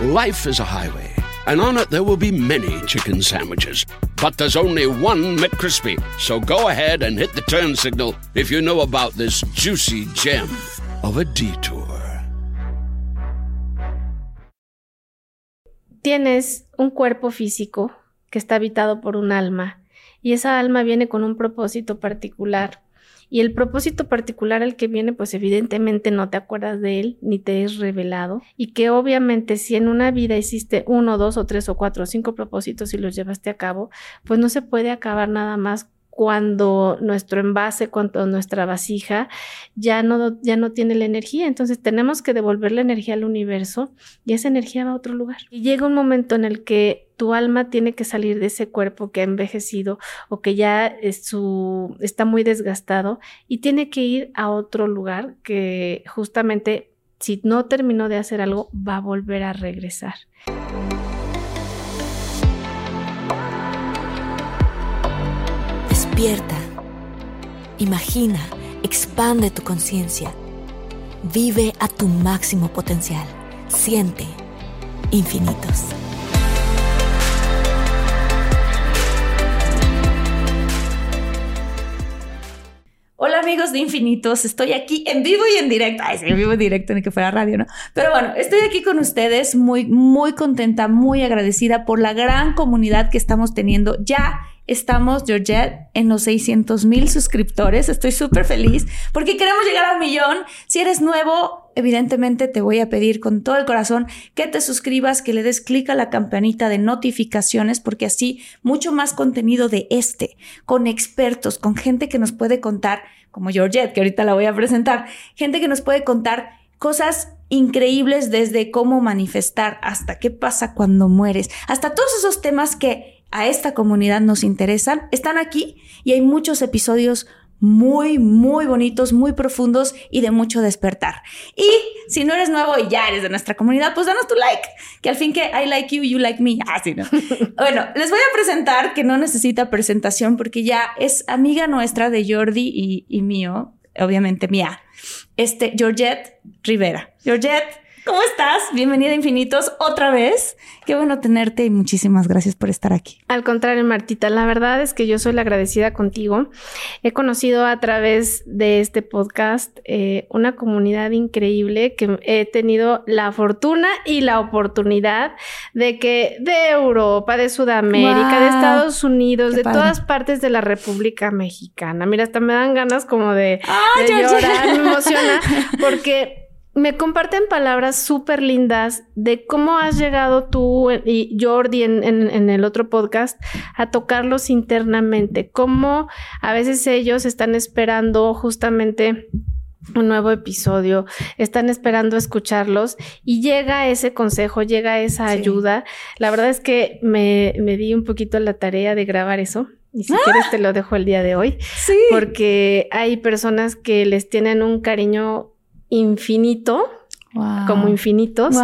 Life is a highway, and on it there will be many chicken sandwiches. But there's only one McCrispy. So go ahead and hit the turn signal if you know about this juicy gem of a detour. Tienes un cuerpo físico que está habitado por un alma y esa alma viene con un propósito particular. Y el propósito particular al que viene, pues evidentemente no te acuerdas de él ni te es revelado. Y que obviamente si en una vida hiciste uno, dos o tres o cuatro o cinco propósitos y los llevaste a cabo, pues no se puede acabar nada más cuando nuestro envase, cuando nuestra vasija ya no, ya no tiene la energía. Entonces tenemos que devolver la energía al universo y esa energía va a otro lugar. Y llega un momento en el que tu alma tiene que salir de ese cuerpo que ha envejecido o que ya su, está muy desgastado y tiene que ir a otro lugar que justamente si no terminó de hacer algo va a volver a regresar. Despierta, imagina, expande tu conciencia, vive a tu máximo potencial, siente infinitos. Hola amigos de Infinitos, estoy aquí en vivo y en directo. Ay, sí, en vivo y en directo, ni que fuera radio, ¿no? Pero bueno, estoy aquí con ustedes muy, muy contenta, muy agradecida por la gran comunidad que estamos teniendo ya Estamos, Georgette, en los 600 mil suscriptores. Estoy súper feliz porque queremos llegar a un millón. Si eres nuevo, evidentemente te voy a pedir con todo el corazón que te suscribas, que le des clic a la campanita de notificaciones, porque así mucho más contenido de este, con expertos, con gente que nos puede contar, como Georgette, que ahorita la voy a presentar, gente que nos puede contar cosas increíbles desde cómo manifestar hasta qué pasa cuando mueres, hasta todos esos temas que a esta comunidad nos interesan, están aquí y hay muchos episodios muy, muy bonitos, muy profundos y de mucho despertar. Y si no eres nuevo y ya eres de nuestra comunidad, pues danos tu like, que al fin que I like you, you like me. Ah, ¿no? bueno, les voy a presentar que no necesita presentación porque ya es amiga nuestra de Jordi y, y mío, obviamente mía, este, Georgette Rivera. Georgette, ¿Cómo estás? Bienvenida a Infinitos otra vez. Qué bueno tenerte y muchísimas gracias por estar aquí. Al contrario, Martita, la verdad es que yo soy la agradecida contigo. He conocido a través de este podcast eh, una comunidad increíble que he tenido la fortuna y la oportunidad de que de Europa, de Sudamérica, de Estados Unidos, de todas partes de la República Mexicana. Mira, hasta me dan ganas como de, de llorar, me emociona porque me comparten palabras súper lindas de cómo has llegado tú y Jordi en, el otro podcast a tocarlos internamente, cómo a veces ellos están esperando justamente un nuevo episodio, están esperando escucharlos y llega ese consejo, llega esa ayuda. La verdad es que me, di un poquito la tarea de grabar eso. Y si quieres ¡Ah! te lo dejo el día de hoy. Sí. Porque hay personas que les tienen un cariño infinito, como infinitos.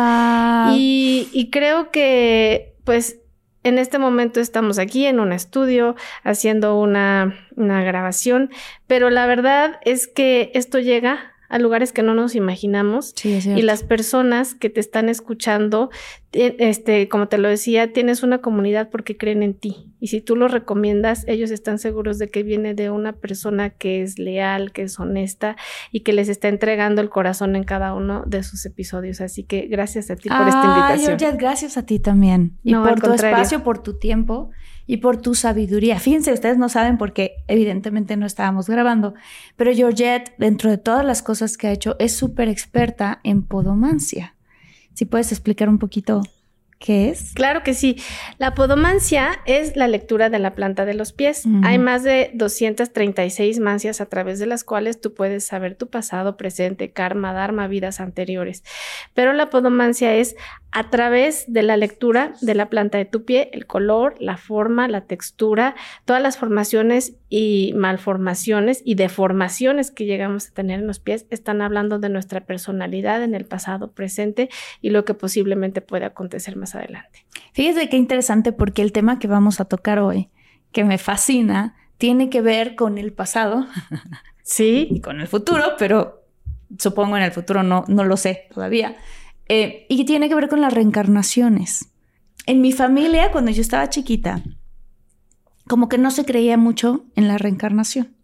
Y, y creo que, pues, en este momento estamos aquí en un estudio haciendo una, una, grabación, pero la verdad es que esto llega a lugares que no nos imaginamos. Y las personas que te están escuchando, este, como te lo decía, tienes una comunidad porque creen en ti. Y si tú lo recomiendas, ellos están seguros de que viene de una persona que es leal, que es honesta y que les está entregando el corazón en cada uno de sus episodios. Así que gracias a ti por esta invitación. gracias a ti también. Y por tu espacio, por tu tiempo y por tu sabiduría. Fíjense, ustedes no saben porque evidentemente no estábamos grabando, pero Georgette, dentro de todas las cosas que ha hecho, es súper experta en podomancia. Si puedes explicar un poquito ¿Qué es? Claro que sí. La podomancia es la lectura de la planta de los pies. Hay más de 236 mancias a través de las cuales tú puedes saber tu pasado, presente, karma, dharma, vidas anteriores. Pero la podomancia es a través de la lectura de la planta de tu pie, el color, la forma, la textura, todas las formaciones y malformaciones y deformaciones que llegamos a tener en los pies están hablando de nuestra personalidad en el pasado, presente y lo que posiblemente puede acontecer más adelante. Fíjate qué interesante porque el tema que vamos a tocar hoy, que me fascina, tiene que ver con el pasado. Sí. y con el futuro, pero supongo en el futuro no, no lo sé todavía. Eh, y tiene que ver con las reencarnaciones. En mi familia, cuando yo estaba chiquita, como que no se creía mucho en la reencarnación.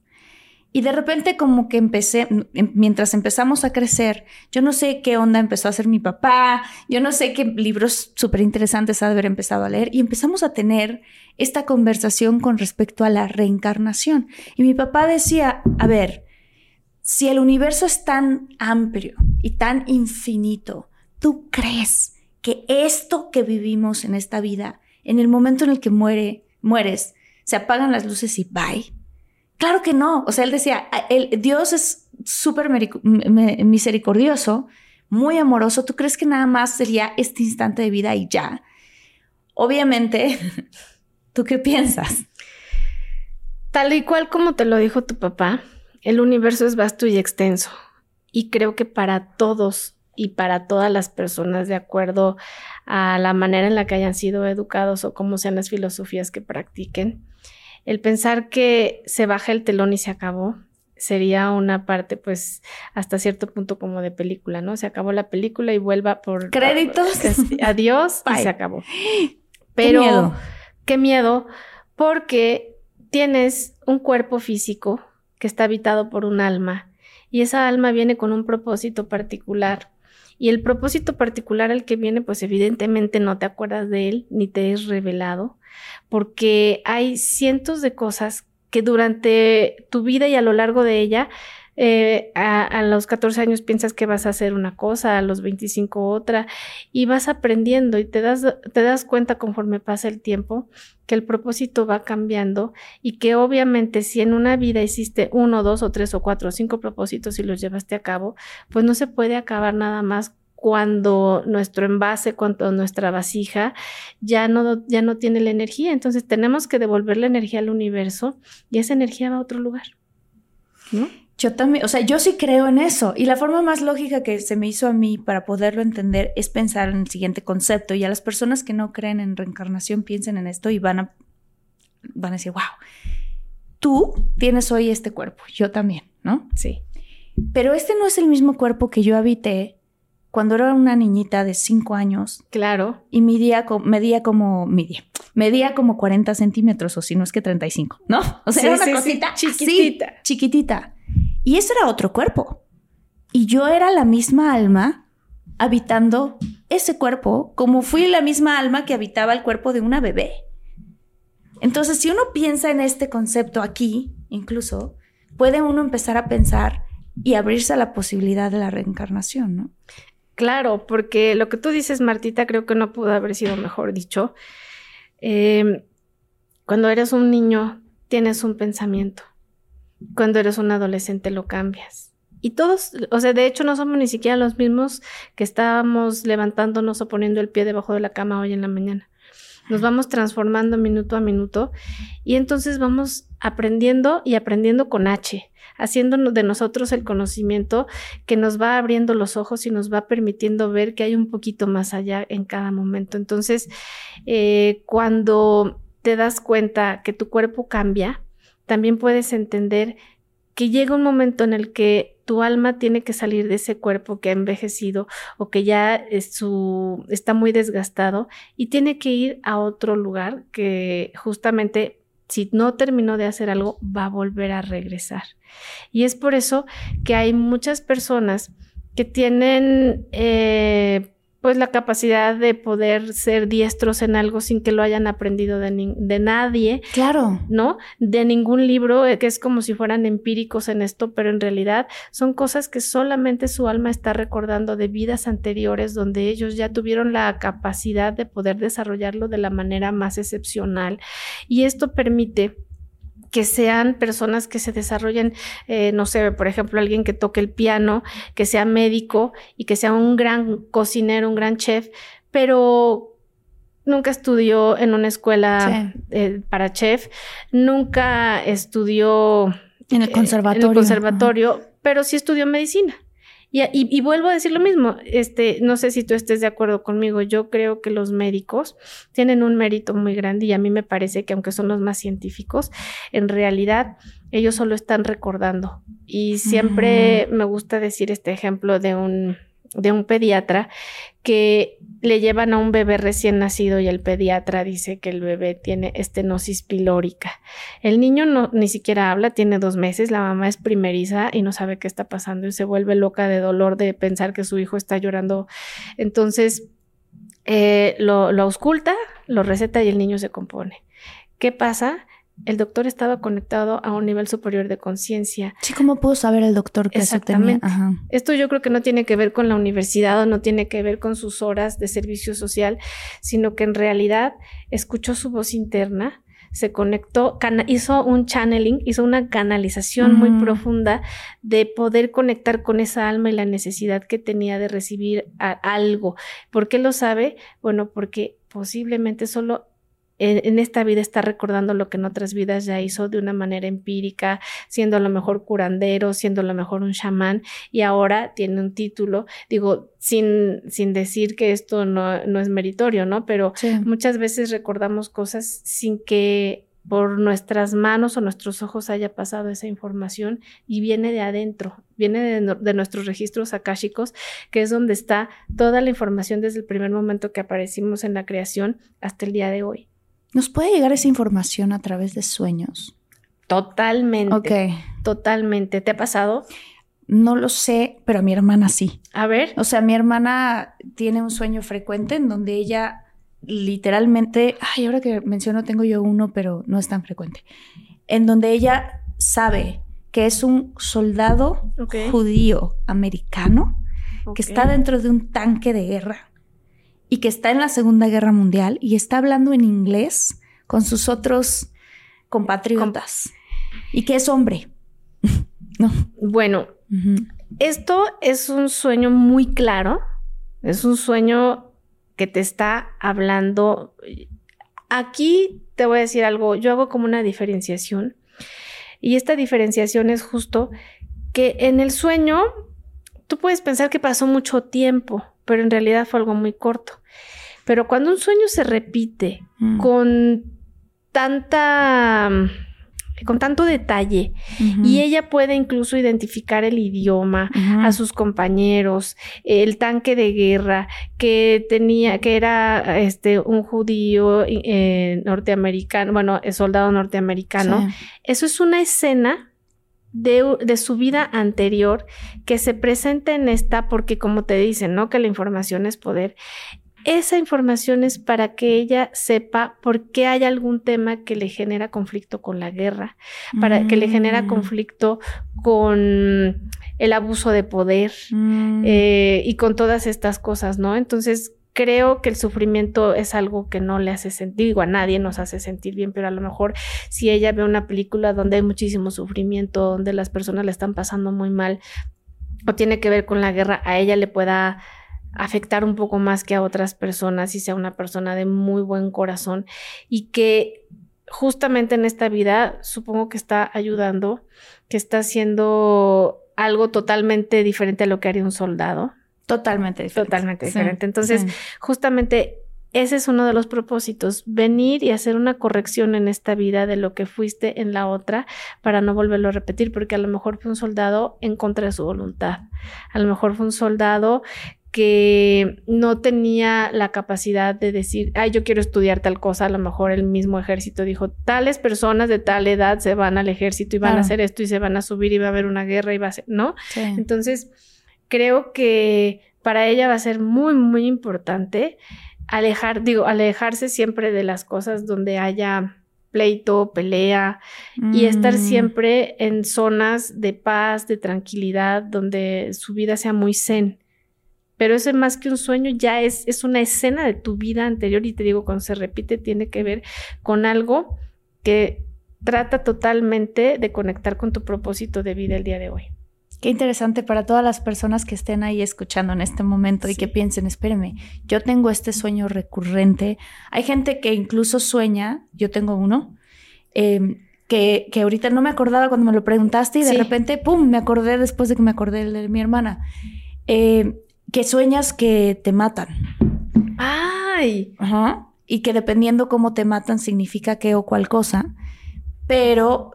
Y de repente como que empecé, mientras empezamos a crecer, yo no sé qué onda empezó a hacer mi papá, yo no sé qué libros súper interesantes ha de haber empezado a leer y empezamos a tener esta conversación con respecto a la reencarnación. Y mi papá decía, a ver, si el universo es tan amplio y tan infinito, ¿tú crees que esto que vivimos en esta vida, en el momento en el que muere, mueres, se apagan las luces y bye? Claro que no. O sea, él decía, el, Dios es súper misericordioso, muy amoroso. ¿Tú crees que nada más sería este instante de vida y ya? Obviamente, ¿tú qué piensas? Tal y cual como te lo dijo tu papá, el universo es vasto y extenso. Y creo que para todos y para todas las personas, de acuerdo a la manera en la que hayan sido educados o cómo sean las filosofías que practiquen, el pensar que se baja el telón y se acabó sería una parte, pues, hasta cierto punto como de película, ¿no? Se acabó la película y vuelva por créditos. Adiós y se acabó. Pero qué miedo. qué miedo, porque tienes un cuerpo físico que está habitado por un alma y esa alma viene con un propósito particular. Y el propósito particular al que viene, pues evidentemente no te acuerdas de él ni te es revelado porque hay cientos de cosas que durante tu vida y a lo largo de ella, eh, a, los 14 años piensas que vas a hacer una cosa, a los 25 otra, y vas aprendiendo y te das, te das cuenta conforme pasa el tiempo que el propósito va cambiando y que obviamente si en una vida hiciste uno, dos o tres o cuatro o cinco propósitos y los llevaste a cabo, pues no se puede acabar nada más cuando nuestro envase, cuando nuestra vasija ya no, ya no tiene la energía. Entonces tenemos que devolver la energía al universo y esa energía va a otro lugar. Yo también, o sea, yo sí creo en eso. Y la forma más lógica que se me hizo a mí para poderlo entender es pensar en el siguiente concepto. Y a las personas que no creen en reencarnación piensen en esto y van a, van a decir, wow, tú tienes hoy este cuerpo, yo también, ¿no? Sí. Pero este no es el mismo cuerpo que yo habité cuando era una niñita de 5 años. Claro. Y medía, medía como, medía, medía como 40 centímetros, o si no es que 35, ¿no? O sea, era una cosita chiquitita. chiquitita. Y ese era otro cuerpo. Y yo era la misma alma habitando ese cuerpo, como fui la misma alma que habitaba el cuerpo de una bebé. Entonces, si uno piensa en este concepto aquí, incluso, puede uno empezar a pensar y abrirse a la posibilidad de la reencarnación, ¿no? Claro, porque lo que tú dices, Martita, creo que no pudo haber sido mejor dicho. Em, cuando eres un niño, tienes un pensamiento. Cuando eres un adolescente, lo cambias. Y todos, o sea, de hecho no somos ni siquiera los mismos que estábamos levantándonos o poniendo el pie debajo de la cama hoy en la mañana. Nos vamos transformando minuto a minuto y entonces vamos aprendiendo y aprendiendo con H haciendo de nosotros el conocimiento que nos va abriendo los ojos y nos va permitiendo ver que hay un poquito más allá en cada momento. Entonces, eh, cuando te das cuenta que tu cuerpo cambia, también puedes entender que llega un momento en el que tu alma tiene que salir de ese cuerpo que ha envejecido o que ya su, está muy desgastado y tiene que ir a otro lugar que justamente si no terminó de hacer algo, va a volver a regresar. Y es por eso que hay muchas personas que tienen eh, pues la capacidad de poder ser diestros en algo sin que lo hayan aprendido de, nadie. Claro. ¿No? De ningún libro, eh, que es como si fueran empíricos en esto, pero en realidad son cosas que solamente su alma está recordando de vidas anteriores donde ellos ya tuvieron la capacidad de poder desarrollarlo de la manera más excepcional. Y esto permite que sean personas que se desarrollen, eh, no sé, por ejemplo, alguien que toque el piano, que sea médico y que sea un gran cocinero, un gran chef, pero nunca estudió en una escuela eh, para chef, nunca estudió en el conservatorio, en el conservatorio pero sí estudió medicina. Y, vuelvo a decir lo mismo, este, no sé si tú estés de acuerdo conmigo, yo creo que los médicos tienen un mérito muy grande y a mí me parece que aunque son los más científicos, en realidad ellos solo están recordando. Y siempre me gusta decir este ejemplo de un, de un pediatra que le llevan a un bebé recién nacido y el pediatra dice que el bebé tiene estenosis pilórica. El niño no ni siquiera habla, tiene dos meses, la mamá es primeriza y no sabe qué está pasando y se vuelve loca de dolor de pensar que su hijo está llorando. Entonces eh, lo, lo ausculta, lo receta y el niño se compone. ¿Qué pasa? El doctor estaba conectado a un nivel superior de conciencia. Sí, ¿cómo pudo saber el doctor que Exactamente. Esto yo creo que no tiene que ver con la universidad o no tiene que ver con sus horas de servicio social, sino que en realidad escuchó su voz interna, se conectó, hizo un channeling, hizo una canalización muy profunda de poder conectar con esa alma y la necesidad que tenía de recibir algo. ¿Por qué lo sabe? Bueno, porque posiblemente solo en, esta vida está recordando lo que en otras vidas ya hizo de una manera empírica, siendo a lo mejor curandero, siendo a lo mejor un chamán y ahora tiene un título, digo, sin, sin decir que esto no, no es meritorio, ¿no? Pero muchas veces recordamos cosas sin que por nuestras manos o nuestros ojos haya pasado esa información y viene de adentro, viene de, de, nuestros registros akáshicos, que es donde está toda la información desde el primer momento que aparecimos en la creación hasta el día de hoy. ¿Nos puede llegar esa información a través de sueños? Totalmente. Ok. Totalmente. ¿Te ha pasado? No lo sé, pero a mi hermana sí. A ver. O sea, mi hermana tiene un sueño frecuente en donde ella literalmente, ay, ahora que menciono tengo yo uno, pero no es tan frecuente, en donde ella sabe que es un soldado judío americano que está dentro de un tanque de guerra y que está en la Segunda Guerra Mundial y está hablando en inglés con sus otros compatriotas y que es hombre. no. Bueno, esto es un sueño muy claro, es un sueño que te está hablando. Aquí te voy a decir algo, yo hago como una diferenciación y esta diferenciación es justo que en el sueño tú puedes pensar que pasó mucho tiempo, pero en realidad fue algo muy corto. Pero cuando un sueño se repite mm. con tanta con tanto detalle y ella puede incluso identificar el idioma, a sus compañeros, el tanque de guerra que tenía, que era este un judío eh, norteamericano, bueno, soldado norteamericano. Eso es una escena de, su vida anterior que se presenta en esta, porque como te dicen, ¿no? Que la información es poder. Esa información es para que ella sepa por qué hay algún tema que le genera conflicto con la guerra, para que le genera mm. conflicto con el abuso de poder mm. eh, y con todas estas cosas, ¿no? Entonces, creo que el sufrimiento es algo que no le hace sentir, digo, a nadie nos hace sentir bien, pero a lo mejor si ella ve una película donde hay muchísimo sufrimiento, donde las personas le están pasando muy mal o tiene que ver con la guerra, a ella le pueda afectar un poco más que a otras personas y sea una persona de muy buen corazón y que justamente en esta vida supongo que está ayudando, que está haciendo algo totalmente diferente a lo que haría un soldado Totalmente diferente. Totalmente diferente. Entonces, justamente ese es uno de los propósitos, venir y hacer una corrección en esta vida de lo que fuiste en la otra para no volverlo a repetir, porque a lo mejor fue un soldado en contra de su voluntad, a lo mejor fue un soldado que no tenía la capacidad de decir, ay, yo quiero estudiar tal cosa, a lo mejor el mismo ejército dijo, tales personas de tal edad se van al ejército y van a hacer esto y se van a subir y va a haber una guerra y va a ser, ¿no? Entonces, creo que para ella va a ser muy, muy importante alejar, digo, alejarse siempre de las cosas donde haya pleito, pelea y estar mm. siempre en zonas de paz, de tranquilidad, donde su vida sea muy zen. Pero eso más que un sueño ya es, es una escena de tu vida anterior y te digo, cuando se repite tiene que ver con algo que trata totalmente de conectar con tu propósito de vida el día de hoy. Qué interesante para todas las personas que estén ahí escuchando en este momento y que piensen, espéreme, yo tengo este sueño recurrente. Hay gente que incluso sueña, yo tengo uno, eh, que, que ahorita no me acordaba cuando me lo preguntaste y de Sí. repente, ¡pum!, me acordé después de que me acordé de mi hermana. Eh, que sueñas que te matan. Ay, Ajá. Y que dependiendo cómo te matan significa qué o cuál cosa. Pero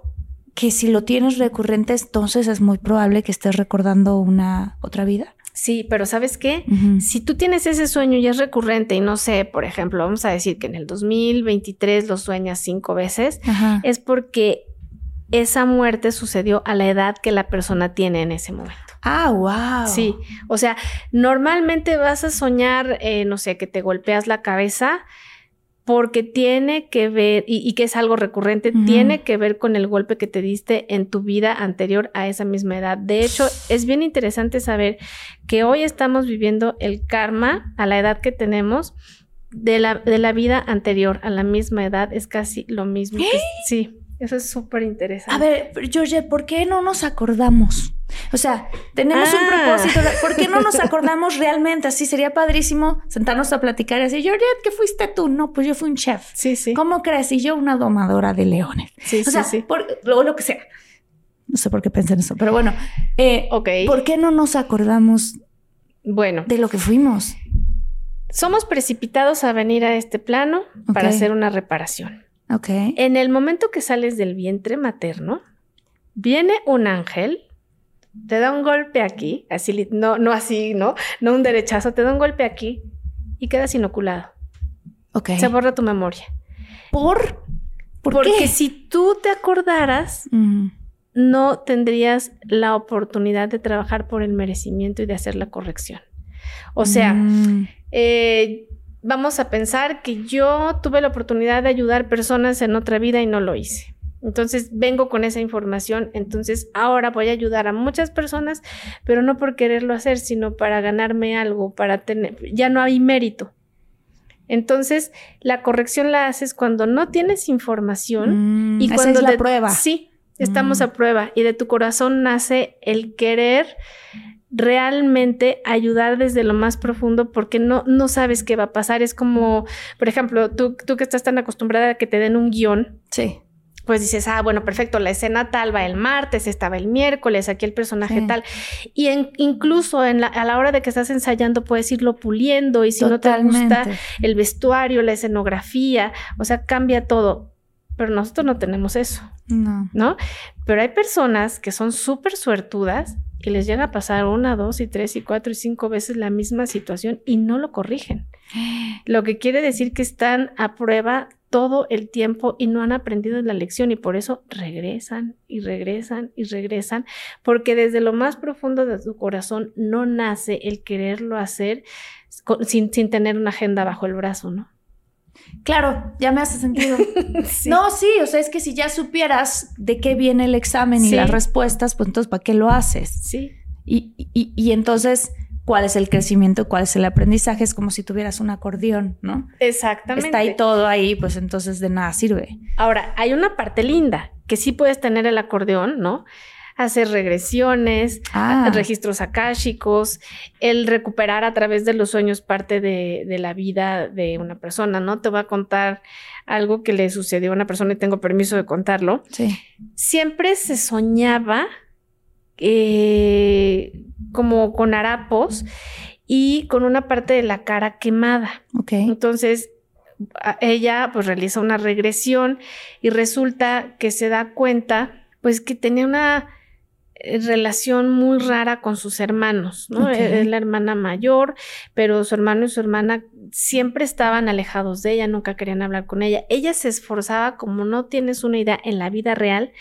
que si lo tienes recurrente, entonces es muy probable que estés recordando una otra vida. sí, pero ¿sabes qué? Si tú tienes ese sueño y es recurrente y no sé, por ejemplo, vamos a decir que en el 2023 lo sueñas cinco veces, Ajá. es porque esa muerte sucedió a la edad que la persona tiene en ese momento. Ah, wow. Sí, o sea, normalmente vas a soñar, eh, no sé, que te golpeas la cabeza porque tiene que ver, y, y que es algo recurrente, tiene que ver con el golpe que te diste en tu vida anterior a esa misma edad. De hecho, es bien interesante saber que hoy estamos viviendo el karma a la edad que tenemos de la, de la vida anterior a la misma edad. Es casi lo mismo. que- sí, eso es súper interesante. A ver, Georgette, ¿por qué no nos acordamos? O sea, tenemos un Ah. propósito. de- ¿Por qué no nos acordamos realmente? Así sería padrísimo sentarnos a platicar y decir, Georgette, ¿qué fuiste tú? No, pues yo fui un chef. Sí, sí. ¿Cómo crees? Y yo una domadora de leones. Sí, o sí, sea, sí. por, lo, lo que sea. No sé por qué pensé en eso, pero bueno. eh, Ok. ¿Por qué no nos acordamos Bueno, de lo que fuimos? somos precipitados a venir a este plano para hacer una reparación. Ok. En el momento que sales del vientre materno, viene un ángel, te da un golpe aquí, así, no, no así, ¿no? No un derechazo, te da un golpe aquí y quedas inoculado. Ok. Se borra tu memoria. ¿Por? ¿Por Porque qué? si tú te acordaras, no tendrías la oportunidad de trabajar por el merecimiento y de hacer la corrección. O sea, mm, eh, vamos a pensar que yo tuve la oportunidad de ayudar personas en otra vida y no lo hice. Entonces vengo con esa información, entonces ahora voy a ayudar a muchas personas, pero no por quererlo hacer, sino para ganarme algo, para tener, ya no hay mérito. Entonces, la corrección la haces cuando no tienes información mm, y esa cuando es la de- prueba. Sí, estamos Mm. a prueba y de tu corazón nace el querer realmente ayudar desde lo más profundo porque no, no sabes qué va a pasar. Es como, por ejemplo, tú, tú que estás tan acostumbrada a que te den un guion, Sí. Pues dices, ah, bueno, perfecto, la escena tal va el martes, estaba el miércoles, aquí el personaje Sí. tal. Y en- incluso en la- a la hora de que estás ensayando puedes irlo puliendo y si no te gusta el vestuario, la escenografía, o sea, cambia todo. Pero nosotros no tenemos eso. No. ¿no? Pero hay personas que son súper suertudas y les llega a pasar una, dos y tres y cuatro y cinco veces la misma situación y no lo corrigen. Lo que quiere decir que están a prueba todo el tiempo y no han aprendido la lección y por eso regresan y regresan y regresan porque desde lo más profundo de tu corazón no nace el quererlo hacer con- sin, sin tener una agenda bajo el brazo, ¿no? Claro, ya me hace sentido. Sí. No, sí, o sea, es que si ya supieras de qué viene el examen y Sí. las respuestas, pues entonces, ¿para qué lo haces? Sí, Y, y, y entonces, ¿cuál es el crecimiento? ¿Cuál es el aprendizaje? Es como si tuvieras un acordeón, ¿no? exactamente. Está ahí todo ahí, pues entonces de nada sirve. Ahora, hay una parte linda que sí puedes tener el acordeón, ¿no? Hacer regresiones, Ah. registros akáshicos, el recuperar a través de los sueños parte de, de la vida de una persona, ¿no? Te voy a contar algo que le sucedió a una persona y tengo permiso de contarlo. Sí. Siempre se soñaba eh, como con harapos y con una parte de la cara quemada. Ok. Entonces, ella pues realiza una regresión y resulta que se da cuenta pues que tenía una relación muy rara con sus hermanos, ¿no? Ok. Es la hermana mayor, pero su hermano y su hermana siempre estaban alejados de ella, nunca querían hablar con ella. Ella se esforzaba, como no tienes una idea, en la vida real,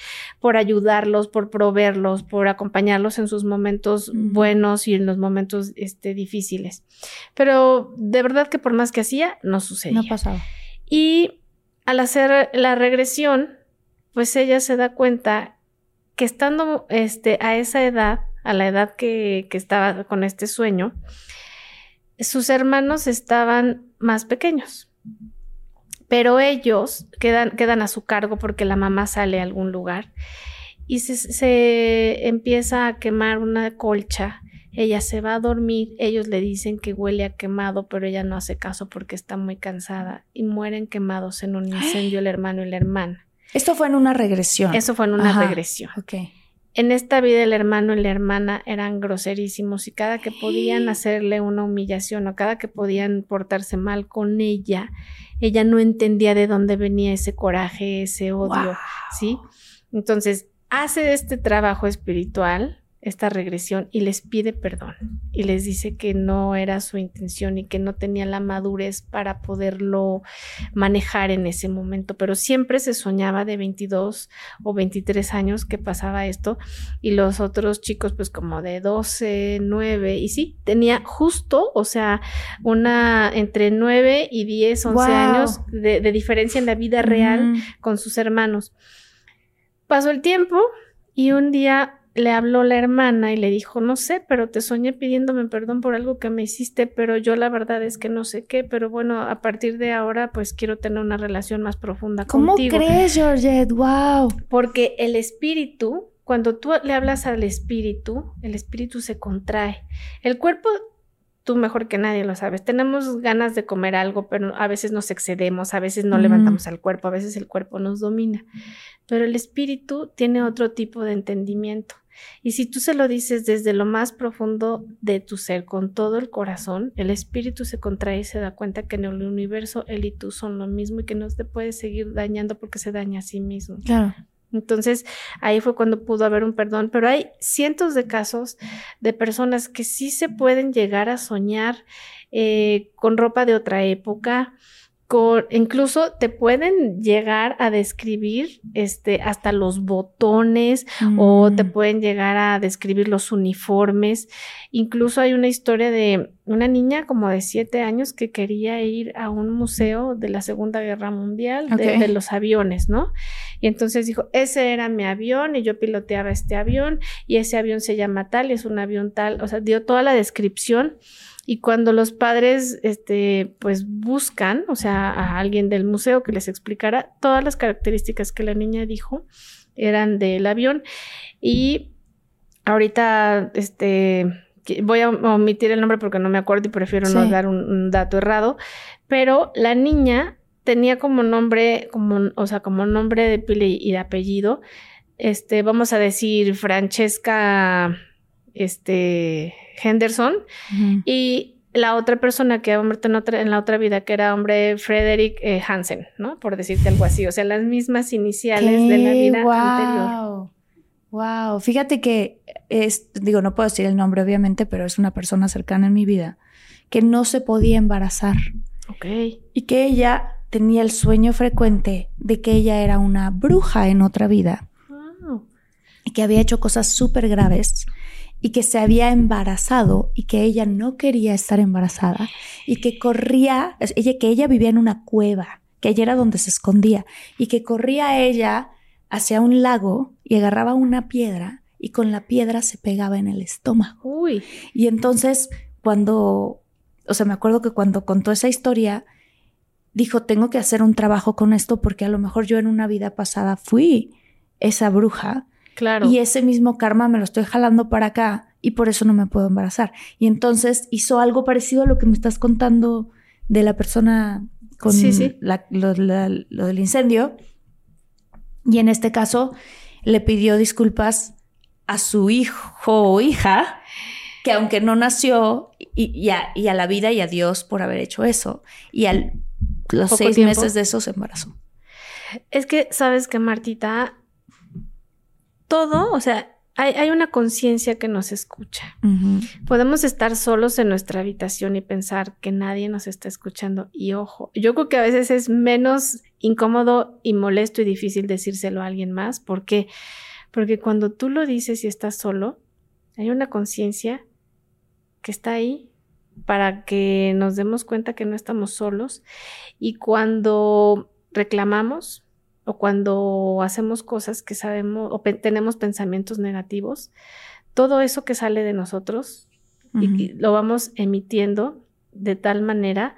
por ayudarlos, por proveerlos, por acompañarlos en sus momentos buenos y en los momentos este, difíciles. Pero de verdad que por más que hacía, no sucedía. No pasaba. Y al hacer la regresión, pues ella se da cuenta que estando este, a esa edad, a la edad que, que estaba con este sueño, sus hermanos estaban más pequeños. Pero ellos quedan, quedan a su cargo porque la mamá sale a algún lugar y se, se empieza a quemar una colcha. Ella se va a dormir, ellos le dicen que huele a quemado, pero ella no hace caso porque está muy cansada y mueren quemados en un incendio el hermano y la hermana. Esto fue en una regresión. Eso fue en una Ajá. regresión. Ok. En esta vida el hermano y la hermana eran groserísimos y cada que podían hacerle una humillación o cada que podían portarse mal con ella, ella no entendía de dónde venía ese coraje, ese odio, Wow. ¿sí? Entonces, hace este trabajo espiritual, esta regresión, y les pide perdón. Y les dice que no era su intención y que no tenía la madurez para poderlo manejar en ese momento. Pero siempre se soñaba de 22 o 23 años que pasaba esto. Y los otros chicos, pues como de 12, 9. Y sí, tenía justo, o sea, una entre 9 y 10, 11 Wow. años de, de diferencia en la vida real Mm. con sus hermanos. Pasó el tiempo y un día le habló la hermana y le dijo, no sé, pero te soñé pidiéndome perdón por algo que me hiciste, pero yo la verdad es que no sé qué, pero bueno, a partir de ahora pues quiero tener una relación más profunda ¿Cómo contigo. crees, Georgette? Wow. Porque el espíritu, cuando tú le hablas al espíritu, el espíritu se contrae. El cuerpo, tú mejor que nadie lo sabes, tenemos ganas de comer algo, pero a veces nos excedemos, a veces no levantamos al cuerpo, a veces el cuerpo nos domina. Pero el espíritu tiene otro tipo de entendimiento. Y si tú se lo dices desde lo más profundo de tu ser, con todo el corazón, el espíritu se contrae y se da cuenta que en el universo él y tú son lo mismo y que no te puede seguir dañando porque se daña a sí mismo. Claro. Entonces ahí fue cuando pudo haber un perdón, pero hay cientos de casos de personas que sí se pueden llegar a soñar eh, con ropa de otra época, con, incluso te pueden llegar a describir este, hasta los botones o te Mm. pueden llegar a describir los uniformes. Incluso hay una historia de una niña como de siete años que quería ir a un museo de la Segunda Guerra Mundial de, de los aviones, ¿no? Y entonces dijo, ese era mi avión y yo piloteaba este avión y ese avión se llama tal y es un avión tal, o sea, dio toda la descripción. Y cuando los padres, este, pues buscan, o sea, a alguien del museo que les explicara todas las características que la niña dijo, eran del avión. Y ahorita, este, voy a omitir el nombre porque no me acuerdo y prefiero no dar un, un dato errado, pero la niña tenía como nombre, como, o sea, como nombre de pila y y de apellido, este, vamos a decir Francesca, este, Henderson, y la otra persona que había muerto en, otra, en la otra vida, que era hombre Frederick eh, Hansen, ¿no? Por decirte algo así. O sea, las mismas iniciales de la ¡Qué vida guau! anterior. Wow, fíjate que es, digo, no puedo decir el nombre obviamente, pero es una persona cercana en mi vida que no se podía embarazar Ok. y que ella tenía el sueño frecuente de que ella era una bruja en otra vida Wow. y que había hecho cosas súper graves y que se había embarazado y que ella no quería estar embarazada y que corría, ella, que ella vivía en una cueva, que ella era donde se escondía y que corría ella hacia un lago y agarraba una piedra y con la piedra se pegaba en el estómago. Uy. Y entonces cuando, o sea, me acuerdo que cuando contó esa historia, dijo, tengo que hacer un trabajo con esto porque a lo mejor yo en una vida pasada fui esa bruja Claro. y ese mismo karma me lo estoy jalando para acá y por eso no me puedo embarazar. Y entonces hizo algo parecido a lo que me estás contando de la persona con Sí, sí. la- lo, la- lo del incendio. Y en este caso le pidió disculpas a su hijo o hija, que aunque no nació, y, y a, y a la vida y a Dios por haber hecho eso. Y a los Poco seis tiempo. meses de eso se embarazó. Es que, ¿sabes que Martita? Todo, o sea, hay, hay una conciencia que nos escucha. Podemos estar solos en nuestra habitación y pensar que nadie nos está escuchando. Y ojo, yo creo que a veces es menos incómodo y molesto y difícil decírselo a alguien más. ¿Por qué? Porque cuando tú lo dices y estás solo, hay una conciencia que está ahí para que nos demos cuenta que no estamos solos. Y cuando reclamamos o cuando hacemos cosas que sabemos o pe- tenemos pensamientos negativos, todo eso que sale de nosotros y lo vamos emitiendo de tal manera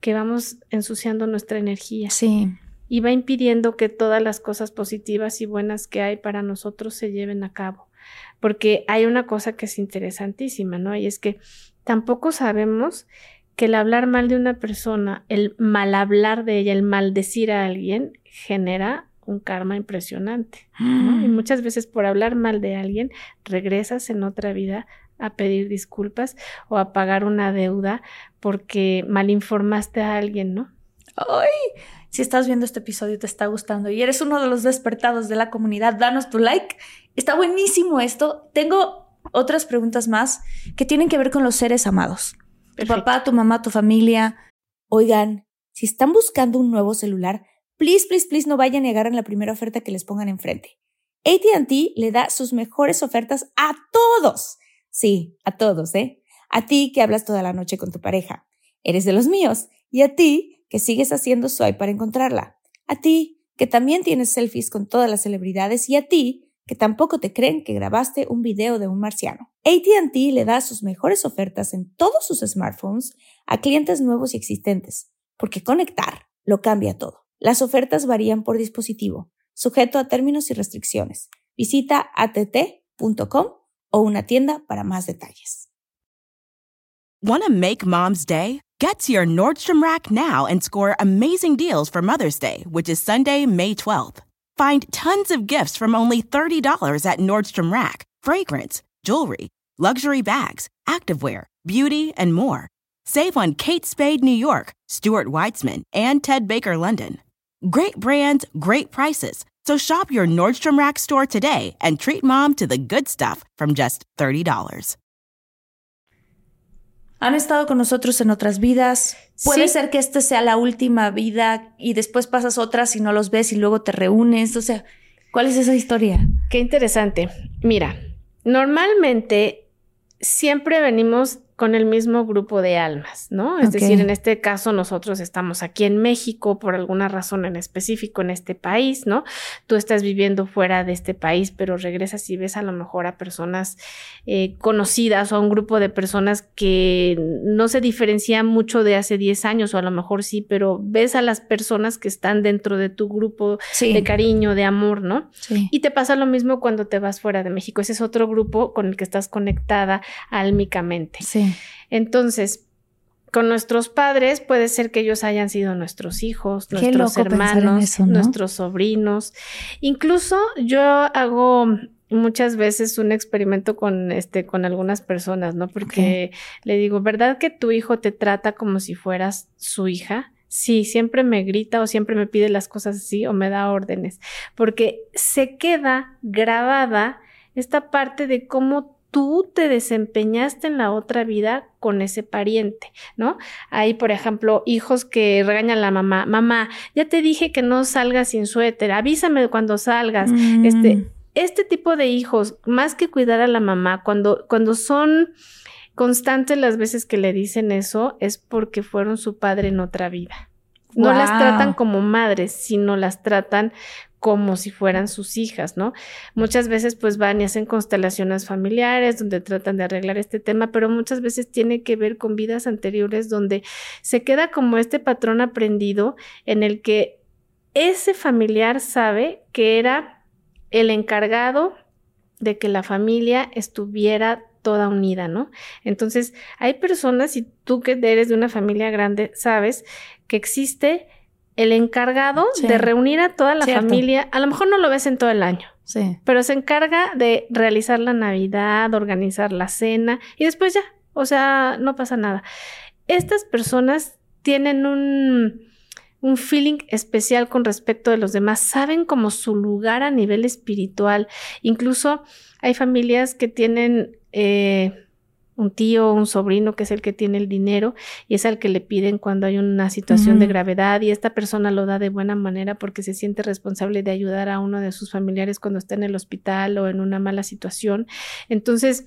que vamos ensuciando nuestra energía. Sí. y va impidiendo que todas las cosas positivas y buenas que hay para nosotros se lleven a cabo. Porque hay una cosa que es interesantísima, ¿no? Y es que tampoco sabemos que el hablar mal de una persona, el mal hablar de ella, el maldecir a alguien, genera un karma impresionante. ¿no? Y mm. muchas veces por hablar mal de alguien, regresas en otra vida a pedir disculpas o a pagar una deuda porque malinformaste a alguien, ¿no? ¡Ay! Si estás viendo este episodio y te está gustando y eres uno de los despertados de la comunidad, danos tu like. Está buenísimo esto. Tengo otras preguntas más que tienen que ver con los seres amados. Tu papá, tu mamá, tu familia. Oigan, si están buscando un nuevo celular, please, please, please no vayan a negar en la primera oferta que les pongan enfrente. ATT le da sus mejores ofertas a todos. Sí, a todos, ¿eh? A ti que hablas toda la noche con tu pareja. Eres de los míos. Y a ti que sigues haciendo swipe para encontrarla. A ti que también tienes selfies con todas las celebridades. Y a ti que tampoco te creen que grabaste un video de un marciano. ATT le da sus mejores ofertas en todos sus smartphones a clientes nuevos y existentes, porque conectar lo cambia todo. Las ofertas varían por dispositivo, sujeto a términos y restricciones. Visita att.com o una tienda para más detalles. Want make mom's day? Get to your Nordstrom Rack now and score amazing deals for Mother's Day, which is Sunday, May 12th. Find tons of gifts from only $30 at Nordstrom Rack fragrance, jewelry, luxury bags, activewear, beauty, and more. Save on Kate Spade New York, Stuart Weitzman, and Ted Baker London. Great brands, great prices. So shop your Nordstrom Rack store today and treat mom to the good stuff from just $30. Han estado con nosotros en otras vidas. Puede ser que esta sea la última vida y después pasas otras y no los ves y luego te reúnes. O sea, ¿cuál es esa historia? Qué interesante. Mira, normalmente siempre venimos con el mismo grupo de almas, ¿no? Es decir, en este caso nosotros estamos aquí en México por alguna razón en específico en este país, ¿no? Tú estás viviendo fuera de este país, pero regresas y ves a lo mejor a personas eh, conocidas o a un grupo de personas que no se diferencian mucho de hace 10 años o a lo mejor sí, pero ves a las personas que están dentro de tu grupo de cariño, de amor, ¿no? Sí. Y te pasa lo mismo cuando te vas fuera de México. Ese es otro grupo con el que estás conectada álmicamente. Sí. Entonces, con nuestros padres puede ser que ellos hayan sido nuestros hijos, nuestros hermanos, nuestros sobrinos. Incluso yo hago muchas veces un experimento con este con algunas personas, ¿no? Porque le digo, ¿verdad que tu hijo te trata como si fueras su hija? Sí, siempre me grita o siempre me pide las cosas así o me da órdenes, porque se queda grabada esta parte de cómo tú te desempeñaste en la otra vida con ese pariente, ¿no? Hay, por ejemplo, hijos que regañan a la mamá, mamá, ya te dije que no salgas sin suéter, avísame cuando salgas. Este, mm. este tipo de hijos, más que cuidar a la mamá, cuando, cuando son constantes las veces que le dicen eso, es porque fueron su padre en otra vida. No las tratan como madres, sino las tratan como si fueran sus hijas, ¿no? Muchas veces pues van y hacen constelaciones familiares donde tratan de arreglar este tema, pero muchas veces tiene que ver con vidas anteriores donde se queda como este patrón aprendido en el que ese familiar sabe que era el encargado de que la familia estuviera toda unida, ¿no? Entonces, hay personas, y tú que eres de una familia grande, sabes que existe el encargado de reunir a toda la familia. A lo mejor no lo ves en todo el año. Sí. Pero se encarga de realizar la Navidad, organizar la cena y después ya, o sea, no pasa nada. Estas personas tienen un, un feeling especial con respecto de los demás, saben como su lugar a nivel espiritual. Incluso hay familias que tienen eh, un tío o un sobrino que es el que tiene el dinero y es al que le piden cuando hay una situación de gravedad y esta persona lo da de buena manera porque se siente responsable de ayudar a uno de sus familiares cuando está en el hospital o en una mala situación. Entonces,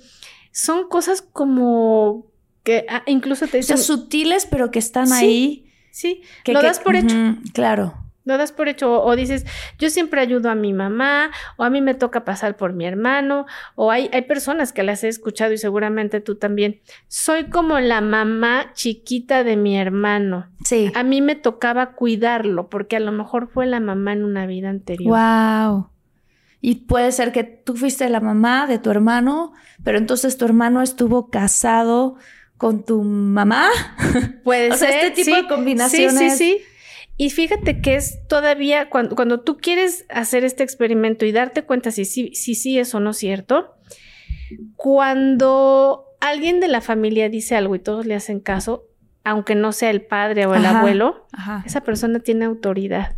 son cosas como que ah, incluso te dicen... sutiles, pero que están ahí. Sí, que, lo das por hecho. Claro. Lo das por hecho o, dices, yo siempre ayudo a mi mamá o a mí me toca pasar por mi hermano o hay, hay personas que las he escuchado y seguramente tú también. Soy como la mamá chiquita de mi hermano. Sí. A mí me tocaba cuidarlo porque a lo mejor fue la mamá en una vida anterior. Wow. Y puede ser que tú fuiste la mamá de tu hermano, pero entonces tu hermano estuvo casado con tu mamá. Puede o ser. Sea, este tipo sí, de combinaciones. Sí, sí, sí. Y fíjate que es todavía cuando, cuando tú quieres hacer este experimento y darte cuenta si sí si, si, es o no cierto, cuando alguien de la familia dice algo y todos le hacen caso, aunque no sea el padre o el Ajá, abuelo, Ajá. esa persona tiene autoridad.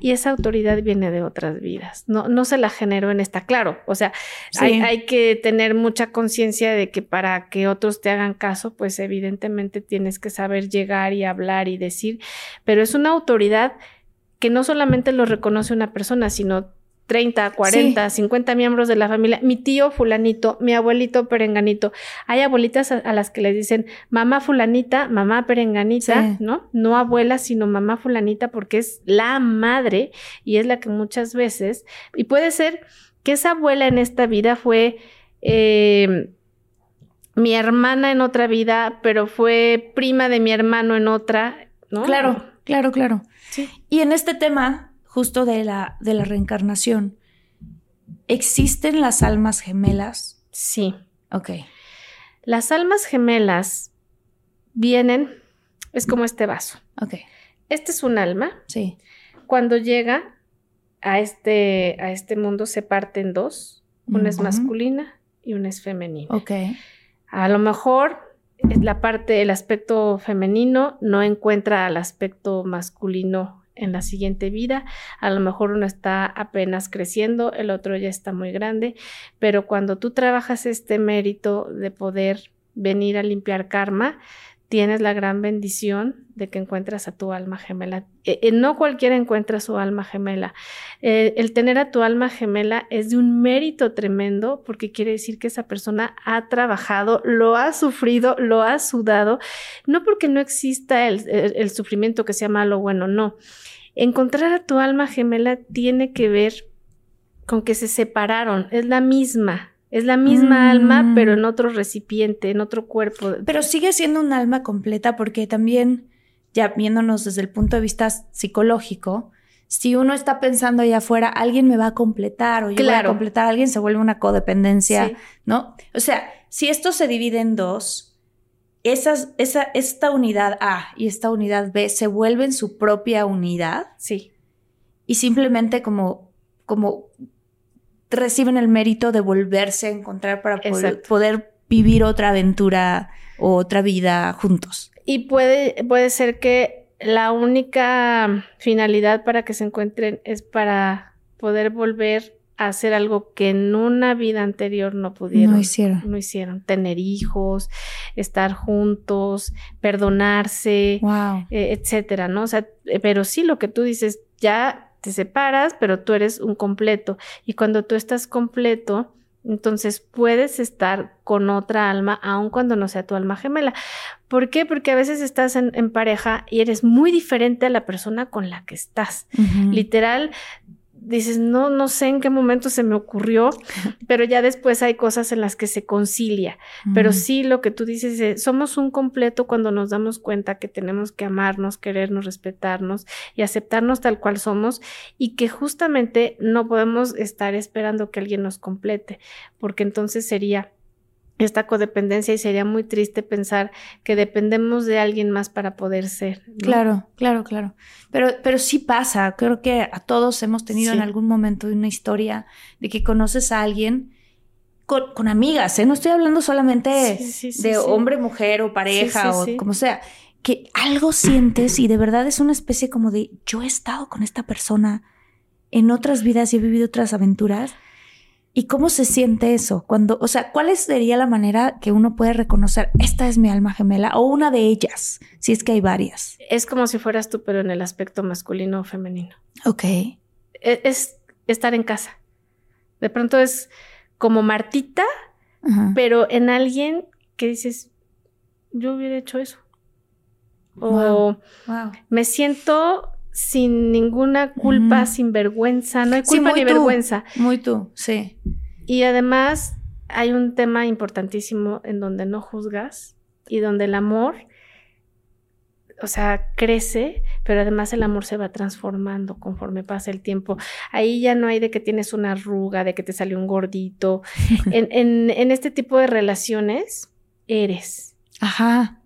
Y esa autoridad viene de otras vidas. No, no se la generó en esta. Claro, o sea, Sí. hay, hay que tener mucha conciencia de que para que otros te hagan caso, pues evidentemente tienes que saber llegar y hablar y decir, pero es una autoridad que no solamente lo reconoce una persona, sino 30, 40, 50 miembros de la familia, mi tío fulanito, mi abuelito perenganito. Hay abuelitas a, a las que les dicen mamá fulanita, mamá perenganita, Sí. ¿no? No abuela, sino mamá fulanita porque es la madre y es la que muchas veces, y puede ser que esa abuela en esta vida fue eh, mi hermana en otra vida, pero fue prima de mi hermano en otra, ¿no? Claro, claro, claro. Sí. Y en este tema, justo de la, de la reencarnación, ¿existen las almas gemelas? Sí. Ok. Las almas gemelas vienen, es como este vaso. Ok. Este es un alma. Sí. Cuando llega a este, a este mundo se parte en dos. Una es masculina y una es femenina. Ok. A lo mejor es la parte, el aspecto femenino no encuentra al aspecto masculino en la siguiente vida. A lo mejor uno está apenas creciendo, el otro ya está muy grande, pero cuando tú trabajas este mérito de poder venir a limpiar karma, tienes la gran bendición de que encuentras a tu alma gemela. Eh, eh, no cualquiera encuentra su alma gemela. Eh, el tener a tu alma gemela es de un mérito tremendo porque quiere decir que esa persona ha trabajado, lo ha sufrido, lo ha sudado, no porque no exista el, el- el sufrimiento que sea malo o bueno, no. Encontrar a tu alma gemela tiene que ver con que se separaron, es la misma. Es la misma Mm. alma, pero en otro recipiente, en otro cuerpo. Pero sigue siendo un alma completa porque también, ya viéndonos desde el punto de vista psicológico, si uno está pensando allá afuera, alguien me va a completar o yo voy a completar a alguien, se vuelve una codependencia, Sí. ¿no? O sea, si esto se divide en dos, esas, esa, esta unidad A y esta unidad B se vuelven su propia unidad Sí, y simplemente como, como reciben el mérito de volverse a encontrar para poder, vivir otra aventura o otra vida juntos. Y puede, puede ser que la única finalidad para que se encuentren es para poder volver a hacer algo que en una vida anterior no pudieron. No hicieron. No hicieron. Tener hijos, estar juntos, perdonarse, Wow. eh, etcétera, ¿no? O sea, eh, pero sí lo que tú dices, ya te separas, pero tú eres un completo. Y cuando tú estás completo, entonces puedes estar con otra alma, aun cuando no sea tu alma gemela. ¿Por qué? Porque a veces estás en, en pareja y eres muy diferente a la persona con la que estás. Literal, dices, no, no sé en qué momento se me ocurrió, pero ya después hay cosas en las que se concilia. Pero sí, lo que tú dices, es, somos un completo cuando nos damos cuenta que tenemos que amarnos, querernos, respetarnos y aceptarnos tal cual somos y que justamente no podemos estar esperando que alguien nos complete, porque entonces sería esta codependencia y sería muy triste pensar que dependemos de alguien más para poder ser. ¿no? Claro, claro, claro. Pero, pero sí pasa. Creo que a todos hemos tenido Sí. en algún momento una historia de que conoces a alguien con, con amigas, ¿eh? No estoy hablando solamente Sí, sí, sí, de hombre, mujer o pareja o como sea. Que algo sientes y de verdad es una especie como de yo he estado con esta persona en otras vidas y he vivido otras aventuras. ¿Y cómo se siente eso? Cuando, o sea, ¿cuál sería la manera que uno puede reconocer esta es mi alma gemela o una de ellas, si es que hay varias? Es como si fueras tú, pero en el aspecto masculino o femenino. Ok. E- Es estar en casa. De pronto es como Martita, Ajá. pero en alguien que dices, yo hubiera hecho eso. O Wow. Wow. me siento sin ninguna culpa, sin vergüenza. No hay culpa ni vergüenza. Muy tú, sí. Y además hay un tema importantísimo en donde no juzgas y donde el amor, o sea, crece, pero además el amor se va transformando conforme pasa el tiempo. Ahí ya no hay de que tienes una arruga, de que te salió un gordito. en, en este tipo de relaciones, eres. Ajá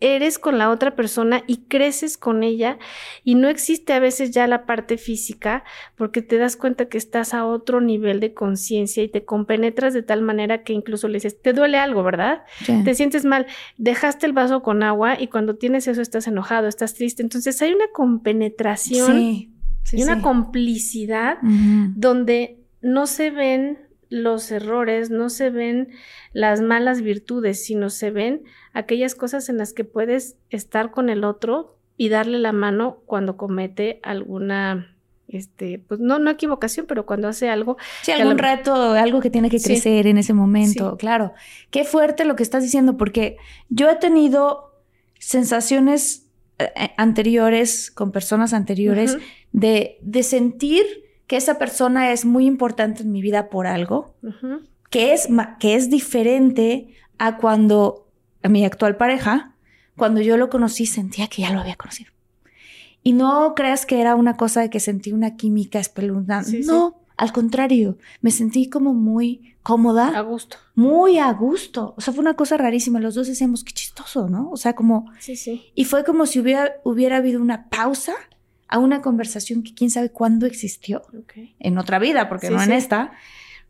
eres con la otra persona y creces con ella y no existe a veces ya la parte física porque te das cuenta que estás a otro nivel de conciencia y te compenetras de tal manera que incluso le dices, te duele algo, ¿verdad? Te sientes mal, dejaste el vaso con agua y cuando tienes eso estás enojado, estás triste. Entonces hay una compenetración y una complicidad donde no se ven los errores, no se ven las malas virtudes, sino se ven aquellas cosas en las que puedes estar con el otro y darle la mano cuando comete alguna este, pues no, no equivocación, pero cuando hace algo. Sí, algún reto, algo que tiene que crecer en ese momento, claro. Qué fuerte lo que estás diciendo, porque yo he tenido sensaciones eh, eh, anteriores con personas anteriores de, de sentir que esa persona es muy importante en mi vida por algo, que, es, que es diferente a cuando a mi actual pareja, cuando yo lo conocí, sentía que ya lo había conocido. Y no creas que era una cosa de que sentí una química espeluznante. no, al contrario, me sentí como muy cómoda. A gusto. Muy a gusto. O sea, fue una cosa rarísima. Los dos decíamos, qué chistoso, ¿no? O sea, como... Sí, sí. Y fue como si hubiera, hubiera habido una pausa a una conversación que quién sabe cuándo existió en otra vida, porque no en esta,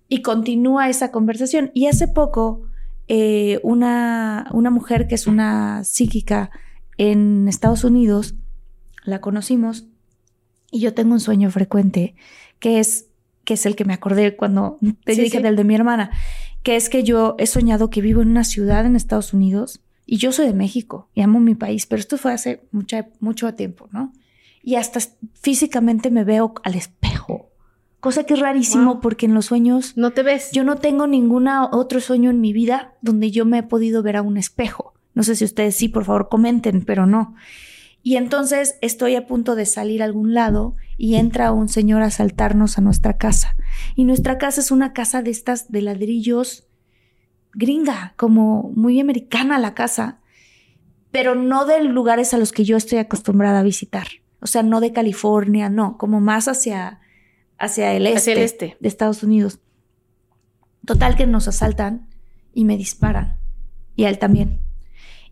y continúa esa conversación. Y hace poco, eh, una, una mujer que es una psíquica en Estados Unidos, la conocimos, y yo tengo un sueño frecuente, que es, que es el que me acordé cuando te dije del de mi hermana, que es que yo he soñado que vivo en una ciudad en Estados Unidos, y yo soy de México y amo mi país, pero esto fue hace mucha, mucho tiempo, ¿no? y hasta físicamente me veo al espejo. Cosa que es rarísimo porque en los sueños... No te ves. Yo no tengo ningún otro sueño en mi vida donde yo me he podido ver a un espejo. No sé si ustedes sí, por favor, comenten, pero no. Y entonces estoy a punto de salir a algún lado y entra un señor a asaltarnos a nuestra casa. Y nuestra casa es una casa de estas de ladrillos gringa, como muy americana la casa, pero no de lugares a los que yo estoy acostumbrada a visitar. O sea, no de California, no, como más hacia, hacia el este, el este de Estados Unidos. Total que nos asaltan y me disparan. Y a él también.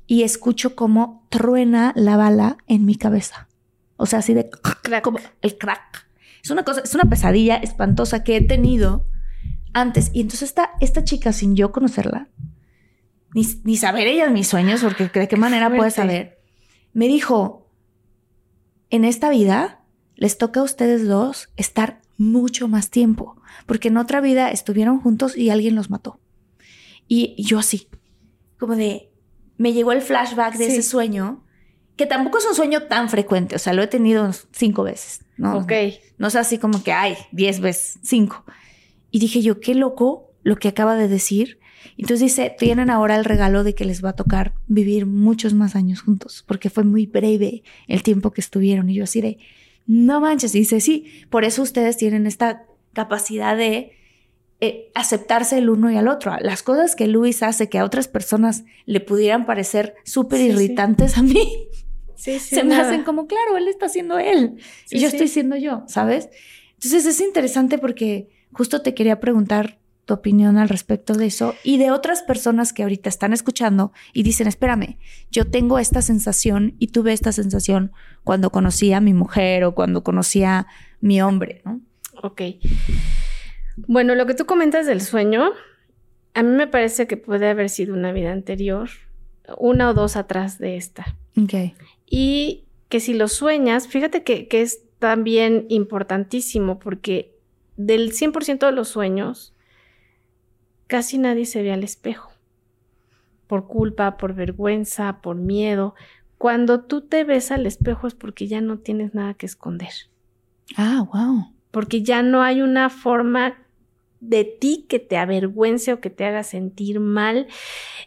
Y escucho cómo truena la bala en mi cabeza. O sea, así de crack. Como el crack. Es una cosa, es una pesadilla espantosa que he tenido antes. Y entonces esta, esta chica, sin yo conocerla, ni, ni saber ella de mis sueños, porque de qué manera puede saber, me dijo, en esta vida les toca a ustedes dos estar mucho más tiempo, porque en otra vida estuvieron juntos y alguien los mató. Y yo así, como de, me llegó el flashback de ese sueño, que tampoco es un sueño tan frecuente, o sea, lo he tenido cinco veces, ¿no? Ok. No es así como que, hay diez veces, cinco. Y dije yo, qué loco lo que acaba de decir, entonces dice, tienen ahora el regalo de que les va a tocar vivir muchos más años juntos, porque fue muy breve el tiempo que estuvieron. Y yo así de, no manches, dice, sí, por eso ustedes tienen esta capacidad de eh, aceptarse el uno y al otro. Las cosas que Luis hace que a otras personas le pudieran parecer súper irritantes a mí, se me hacen como, claro, él está siendo él y yo estoy siendo yo, ¿sabes? Entonces es interesante porque justo te quería preguntar tu opinión al respecto de eso y de otras personas que ahorita están escuchando y dicen, espérame, yo tengo esta sensación y tuve esta sensación cuando conocí a mi mujer o cuando conocí a mi hombre, ¿no? Ok. Bueno, lo que tú comentas del sueño, a mí me parece que puede haber sido una vida anterior, una o dos atrás de esta. Ok. Y que si lo sueñas, fíjate que, que es también importantísimo porque del 100% de los sueños, casi nadie se ve al espejo. Por culpa, por vergüenza, por miedo. Cuando tú te ves al espejo es porque ya no tienes nada que esconder. Ah, wow. Porque ya no hay una forma de ti que te avergüence o que te haga sentir mal.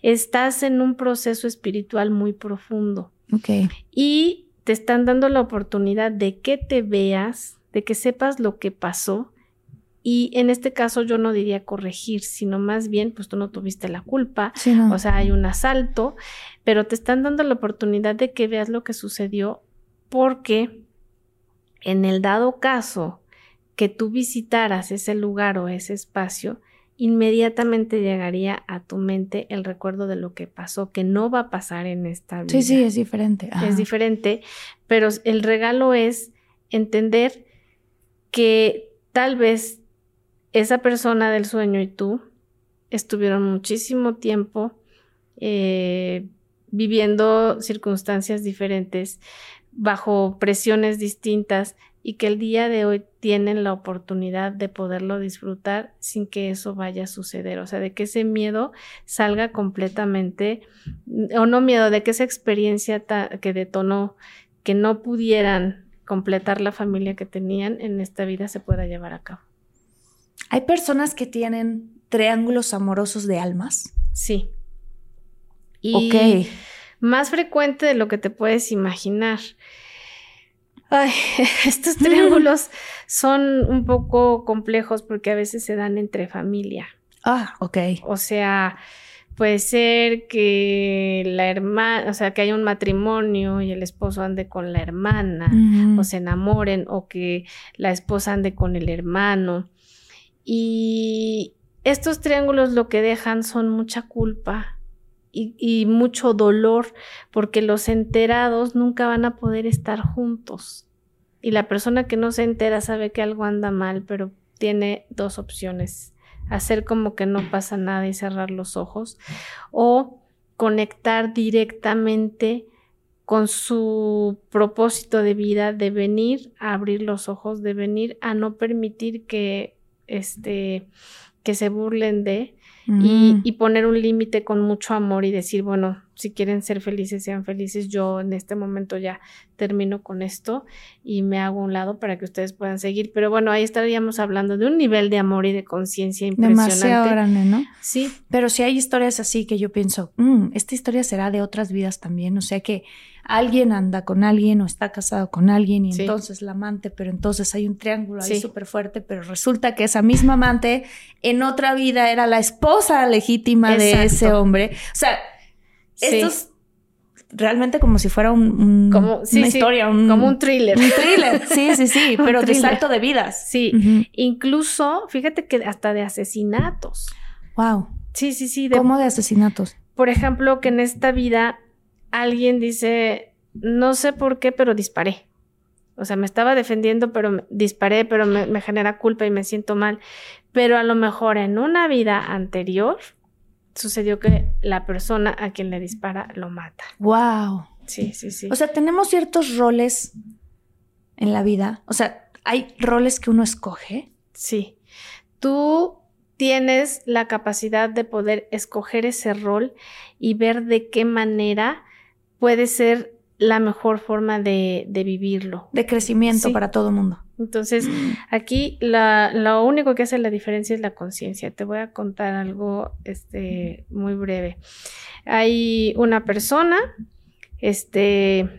Estás en un proceso espiritual muy profundo. Ok. Y te están dando la oportunidad de que te veas, de que sepas lo que pasó. Y en este caso yo no diría corregir, sino más bien, pues tú no tuviste la culpa, Sí, no. o sea, hay un asalto, pero te están dando la oportunidad de que veas lo que sucedió porque en el dado caso que tú visitaras ese lugar o ese espacio, inmediatamente llegaría a tu mente el recuerdo de lo que pasó, que no va a pasar en esta vida. sí, sí, es diferente. Ajá. Es diferente, pero el regalo es entender que tal vez esa persona del sueño y tú estuvieron muchísimo tiempo eh, viviendo circunstancias diferentes, bajo presiones distintas y que el día de hoy tienen la oportunidad de poderlo disfrutar sin que eso vaya a suceder. O sea, de que ese miedo salga completamente, o no miedo, de que esa experiencia que detonó que no pudieran completar la familia que tenían en esta vida se pueda llevar a cabo. Hay personas que tienen triángulos amorosos de almas. Sí. Y ok. más frecuente de lo que te puedes imaginar. Ay, estos triángulos son un poco complejos porque a veces se dan entre familia. Ah, ok. O sea, puede ser que la hermana, o sea, que haya un matrimonio y el esposo ande con la hermana, Mm. o se enamoren, o que la esposa ande con el hermano. Y estos triángulos lo que dejan son mucha culpa y, y mucho dolor, porque los enterados nunca van a poder estar juntos. Y la persona que no se entera sabe que algo anda mal, pero tiene dos opciones. Hacer como que no pasa nada y cerrar los ojos o conectar directamente con su propósito de vida de venir a abrir los ojos, de venir a no permitir que este que se burlen de y, Mm. y poner un límite con mucho amor y decir, bueno, si quieren ser felices, sean felices. Yo en este momento ya termino con esto y me hago a un lado para que ustedes puedan seguir. Pero bueno, ahí estaríamos hablando de un nivel de amor y de conciencia impresionante. Demasiado grande, ¿no? Sí, Pero si hay historias así que yo pienso, "Mm, esta historia será de otras vidas también. O sea que alguien anda con alguien o está casado con alguien y Sí. entonces la amante, pero entonces hay un triángulo ahí Sí. súper fuerte, pero resulta que esa misma amante en otra vida era la esposa legítima de ese hombre. O sea, sí. esto es realmente como si fuera un, un- Como, sí, una sí, historia, un, como un thriller. un thriller. Sí, sí, sí, pero de salto de vidas. Sí, incluso, fíjate que hasta de asesinatos. Wow. Sí, sí, sí. De, ¿Cómo de asesinatos? Por ejemplo, que en esta vida alguien dice, no sé por qué, pero disparé. O sea, me estaba defendiendo, pero me- disparé, pero me, me genera culpa y me siento mal. Pero a lo mejor en una vida anterior sucedió que la persona a quien le dispara lo mata. Wow. Sí, sí, sí. O sea, tenemos ciertos roles en la vida. O sea, hay roles que uno escoge. Sí. Tú tienes la capacidad de poder escoger ese rol y ver de qué manera puede ser la mejor forma de, de vivirlo. de crecimiento Sí. para todo mundo. Entonces, aquí la, lo único que hace la diferencia es la conciencia. Te voy a contar algo este, muy breve. Hay una persona, este,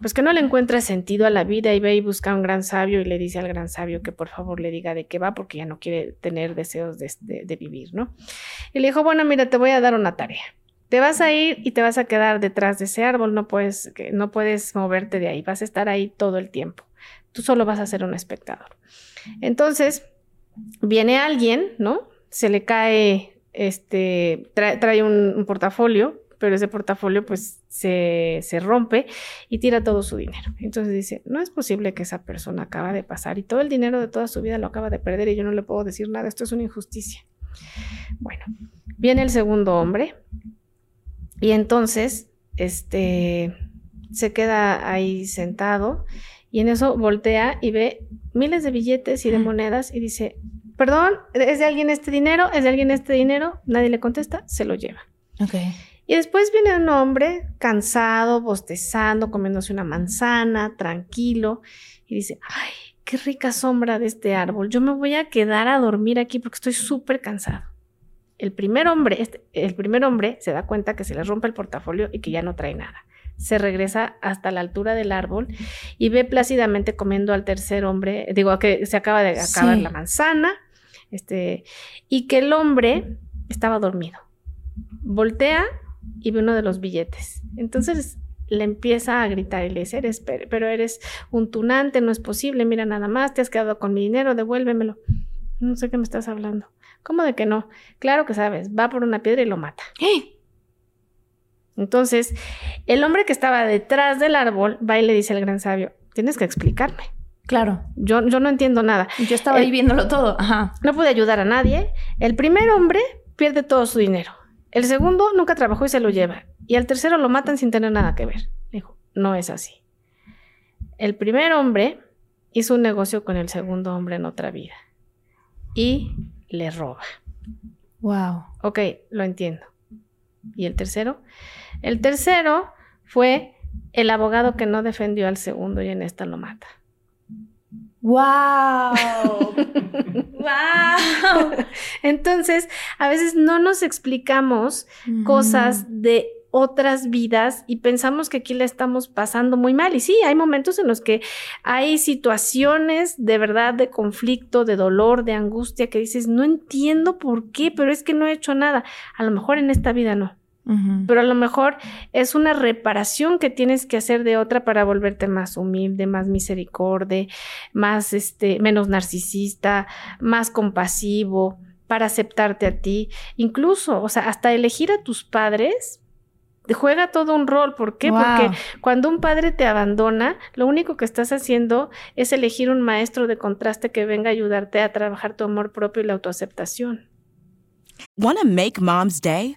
pues que no le encuentra sentido a la vida y ve y busca a un gran sabio y le dice al gran sabio que por favor le diga de qué va porque ya no quiere tener deseos de, de- de vivir, ¿no? Y le dijo, bueno, mira, te voy a dar una tarea. Te vas a ir y te vas a quedar detrás de ese árbol, no puedes, no puedes moverte de ahí, vas a estar ahí todo el tiempo. Tú solo vas a ser un espectador. Entonces, viene alguien, ¿no? Se le cae, este, trae, un, un portafolio, pero ese portafolio pues se, se rompe y tira todo su dinero. Entonces dice, no es posible que esa persona acaba de pasar y todo el dinero de toda su vida lo acaba de perder y yo no le puedo decir nada, esto es una injusticia. Bueno, viene el segundo hombre y entonces, este, se queda ahí sentado y en eso voltea y ve miles de billetes y de monedas y dice, perdón, ¿es de alguien este dinero? ¿Es de alguien este dinero? Nadie le contesta, se lo lleva. Ok. Y después viene un hombre cansado, bostezando, comiéndose una manzana, tranquilo, y dice, ay, qué rica sombra de este árbol, yo me voy a quedar a dormir aquí porque estoy súper cansado. El primer hombre, este- el primer hombre se da cuenta que se le rompe el portafolio y que ya no trae nada. Se regresa hasta la altura del árbol y ve plácidamente comiendo al tercer hombre, digo, que se acaba de acabar Sí. la manzana, este, y que el hombre estaba dormido. Voltea y ve uno de los billetes. Entonces le empieza a gritar y le dice, eres, per- pero eres un tunante, no es posible, mira nada más, te has quedado con mi dinero, devuélvemelo. No sé qué me estás hablando. ¿Cómo de que no? Claro que sabes, va por una piedra y lo mata. Entonces, el hombre que estaba detrás del árbol va y le dice al gran sabio, tienes que explicarme. Claro. Yo, yo no entiendo nada. Yo estaba El- ahí viéndolo todo. Ajá. No pude ayudar a nadie. El primer hombre pierde todo su dinero. El segundo nunca trabajó y se lo lleva. Y al tercero lo matan sin tener nada que ver. Dijo, no es así. El primer hombre hizo un negocio con el segundo hombre en otra vida. Y le roba. Wow. Ok, lo entiendo. ¿Y el tercero? El tercero fue el abogado que no defendió al segundo y en esta lo mata. Wow. wow. Entonces, a veces no nos explicamos cosas de otras vidas y pensamos que aquí la estamos pasando muy mal. Y sí, hay momentos en los que hay situaciones de verdad de conflicto, de dolor, de angustia, que dices, no entiendo por qué, pero es que no he hecho nada. A lo mejor en esta vida no. Pero a lo mejor es una reparación que tienes que hacer de otra para volverte más humilde, más misericorde, más este, menos narcisista, más compasivo, para aceptarte a ti. Incluso, o sea, hasta elegir a tus padres juega todo un rol. ¿Por qué? Wow. Porque cuando un padre te abandona, lo único que estás haciendo es elegir un maestro de contraste que venga a ayudarte a trabajar tu amor propio y la autoaceptación. Want to make mom's day?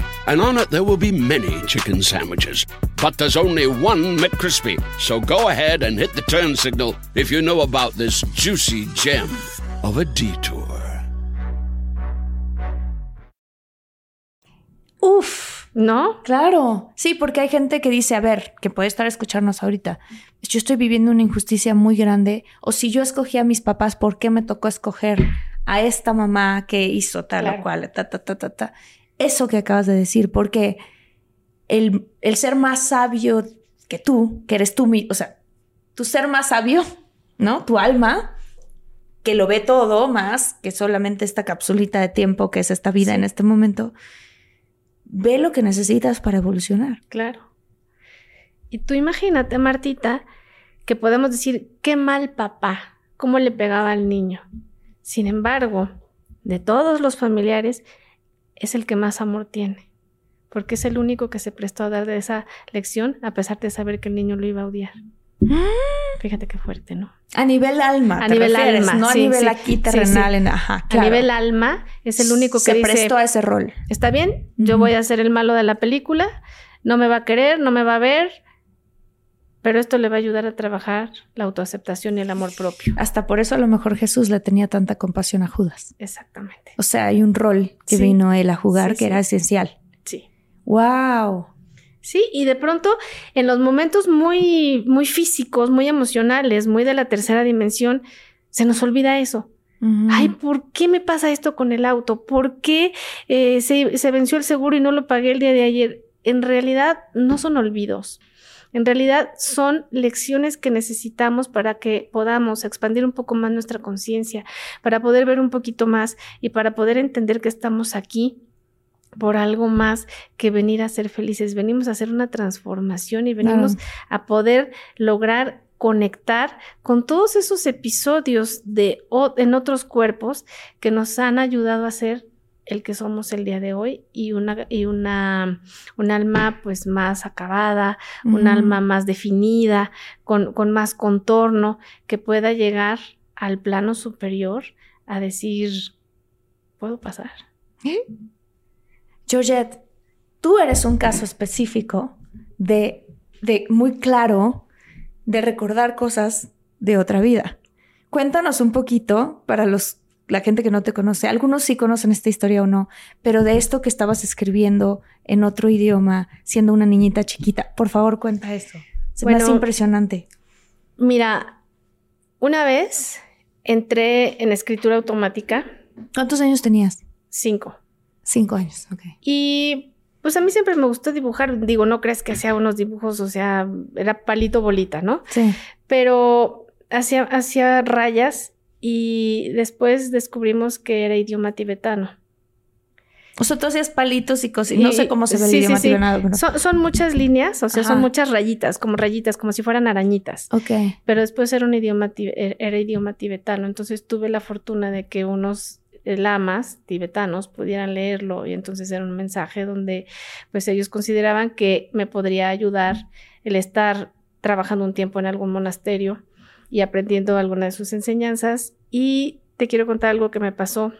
and on it there will be many chicken sandwiches. But there's only one McCrispy. So go ahead and hit the turn signal if you know about this juicy gem of a detour. Uf. ¿No? Claro, sí, porque hay gente que dice, a ver, que puede estar escucharnos ahorita, yo estoy viviendo una injusticia muy grande, o si yo escogí a mis papás, ¿por qué me tocó escoger a esta mamá que hizo tal Claro. o cual? Ta, ta, ta, ta, ta. Eso que acabas de decir, porque el, el ser más sabio que tú, que eres tú, mi- o sea, tu ser más sabio, ¿no? Tu alma, que lo ve todo más que solamente esta capsulita de tiempo que es esta vida en este momento, ve lo que necesitas para evolucionar. Claro. Y tú imagínate, Martita, que podemos decir, qué mal papá, cómo le pegaba al niño. Sin embargo, de todos los familiares, es el que más amor tiene, porque es el único que se prestó a dar de esa lección a pesar de saber que el niño lo iba a odiar. Fíjate qué fuerte, ¿no? A nivel alma, A te nivel refieres, alma, no a sí, nivel sí. aquí terrenal. sí. En, ajá, A nivel alma, es el único que se dice, prestó a ese rol. está bien, yo voy a ser el malo de la película, no me va a querer, no me va a ver, pero esto le va a ayudar a trabajar la autoaceptación y el amor propio. Hasta por eso a lo mejor Jesús le tenía tanta compasión a Judas. Exactamente. O sea, hay un rol que Sí. vino él a jugar Sí, que sí. era esencial. Sí. ¡Wow! Sí, y de pronto en los momentos muy, muy físicos, muy emocionales, muy de la tercera dimensión, se nos olvida eso. Ay, ¿por qué me pasa esto con el auto? ¿Por qué eh, se, se venció el seguro y no lo pagué el día de ayer? En realidad no son olvidos. En realidad son lecciones que necesitamos para que podamos expandir un poco más nuestra conciencia, para poder ver un poquito más y para poder entender que estamos aquí por algo más que venir a ser felices. Venimos a hacer una transformación y venimos a poder lograr conectar con todos esos episodios de en otros cuerpos que nos han ayudado a ser el que somos el día de hoy y una y una un alma pues más acabada, un alma más definida, con, con más contorno, que pueda llegar al plano superior a decir, ¿puedo pasar? Georgette, tú eres un caso específico de de muy claro de recordar cosas de otra vida. Cuéntanos un poquito para los la gente que no te conoce, algunos sí conocen esta historia o no, pero de esto que estabas escribiendo en otro idioma, siendo una niñita chiquita, por favor cuenta eso. Se me hace impresionante. Mira, una vez entré en escritura automática. ¿Cuántos años tenías? Cinco. Cinco años, ok. Y pues a mí siempre me gustó dibujar. Digo, no crees que hacía unos dibujos, o sea, era palito bolita, ¿no? Sí. Pero hacía, hacía rayas y después descubrimos que era idioma tibetano. O sea, tú hacías palitos y cosas. No sé cómo se ve el idioma tibetano. Son, muchas líneas, o sea, son muchas rayitas, como rayitas, como si fueran arañitas. Ok. Pero después era un idioma, er, era idioma tibetano. Entonces tuve la fortuna de que unos lamas tibetanos pudieran leerlo y entonces era un mensaje donde pues ellos consideraban que me podría ayudar el estar trabajando un tiempo en algún monasterio y aprendiendo alguna de sus enseñanzas. Y te quiero contar algo que me pasó.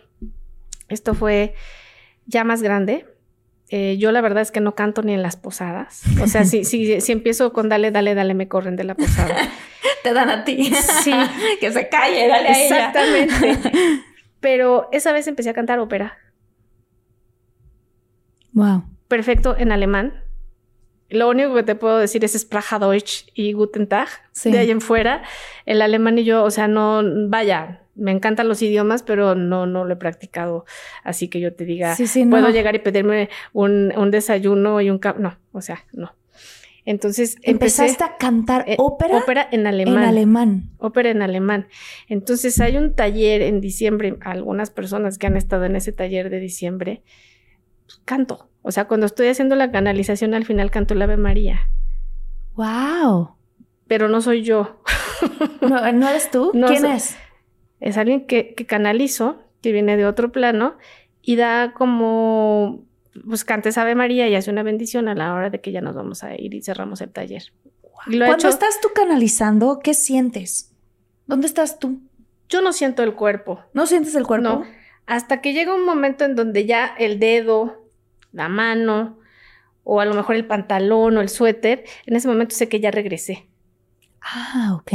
Esto fue ya más grande. Eh, yo la verdad es que no canto ni en las posadas. O sea, si, si, si empiezo con dale, dale, dale, me corren de la posada. Te dan a ti. Sí. que se calle, dale a Exactamente. Pero esa vez empecé a cantar ópera. Wow. Perfecto en alemán. Lo único que te puedo decir es Sprachadeutsch y Guten Tag. De ahí en fuera, el alemán y yo, o sea, no, vaya, me encantan los idiomas, pero no, no lo he practicado. Así que yo te diga, puedo llegar y pedirme un, un desayuno y un... No, o sea, no. Entonces empezaste a cantar eh, ópera. Ópera en alemán. En alemán. Ópera en alemán. Entonces hay un taller en diciembre. Algunas personas que han estado en ese taller de diciembre, pues, canto. O sea, cuando estoy haciendo la canalización, al final canto el Ave María. ¡Wow! Pero no soy yo. ¿No, ¿no eres tú? ¿Quién es? Es alguien que, que canalizo, que viene de otro plano y da como, pues cantes Ave María y hace una bendición a la hora de que ya nos vamos a ir y cerramos el taller. Cuando estás tú canalizando, ¿qué sientes? ¿Dónde estás tú? Yo no siento el cuerpo. ¿No sientes el cuerpo? No. Hasta que llega un momento en donde ya el dedo, la mano o a lo mejor el pantalón o el suéter, en ese momento sé que ya regresé. Ah, ok.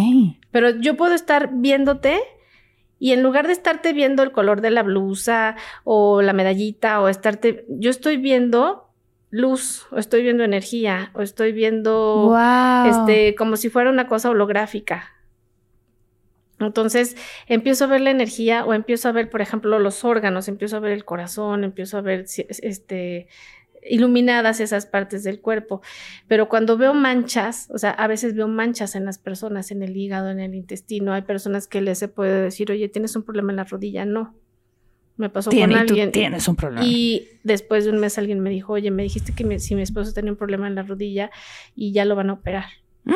Pero yo puedo estar viéndote y en lugar de estarte viendo el color de la blusa o la medallita o estarte, yo estoy viendo luz o estoy viendo energía o estoy viendo este como si fuera una cosa holográfica. Entonces empiezo a ver la energía o empiezo a ver, por ejemplo, los órganos, empiezo a ver el corazón, empiezo a ver este, iluminadas esas partes del cuerpo. Pero cuando veo manchas, o sea, a veces veo manchas en las personas, en el hígado, en el intestino, hay personas que les se puede decir, oye, tienes un problema en la rodilla. No. Me pasó con alguien. tienes un problema. Y después de un mes alguien me dijo, oye, me dijiste que si mi esposo tenía un problema en la rodilla y ya lo van a operar. ¿Mm?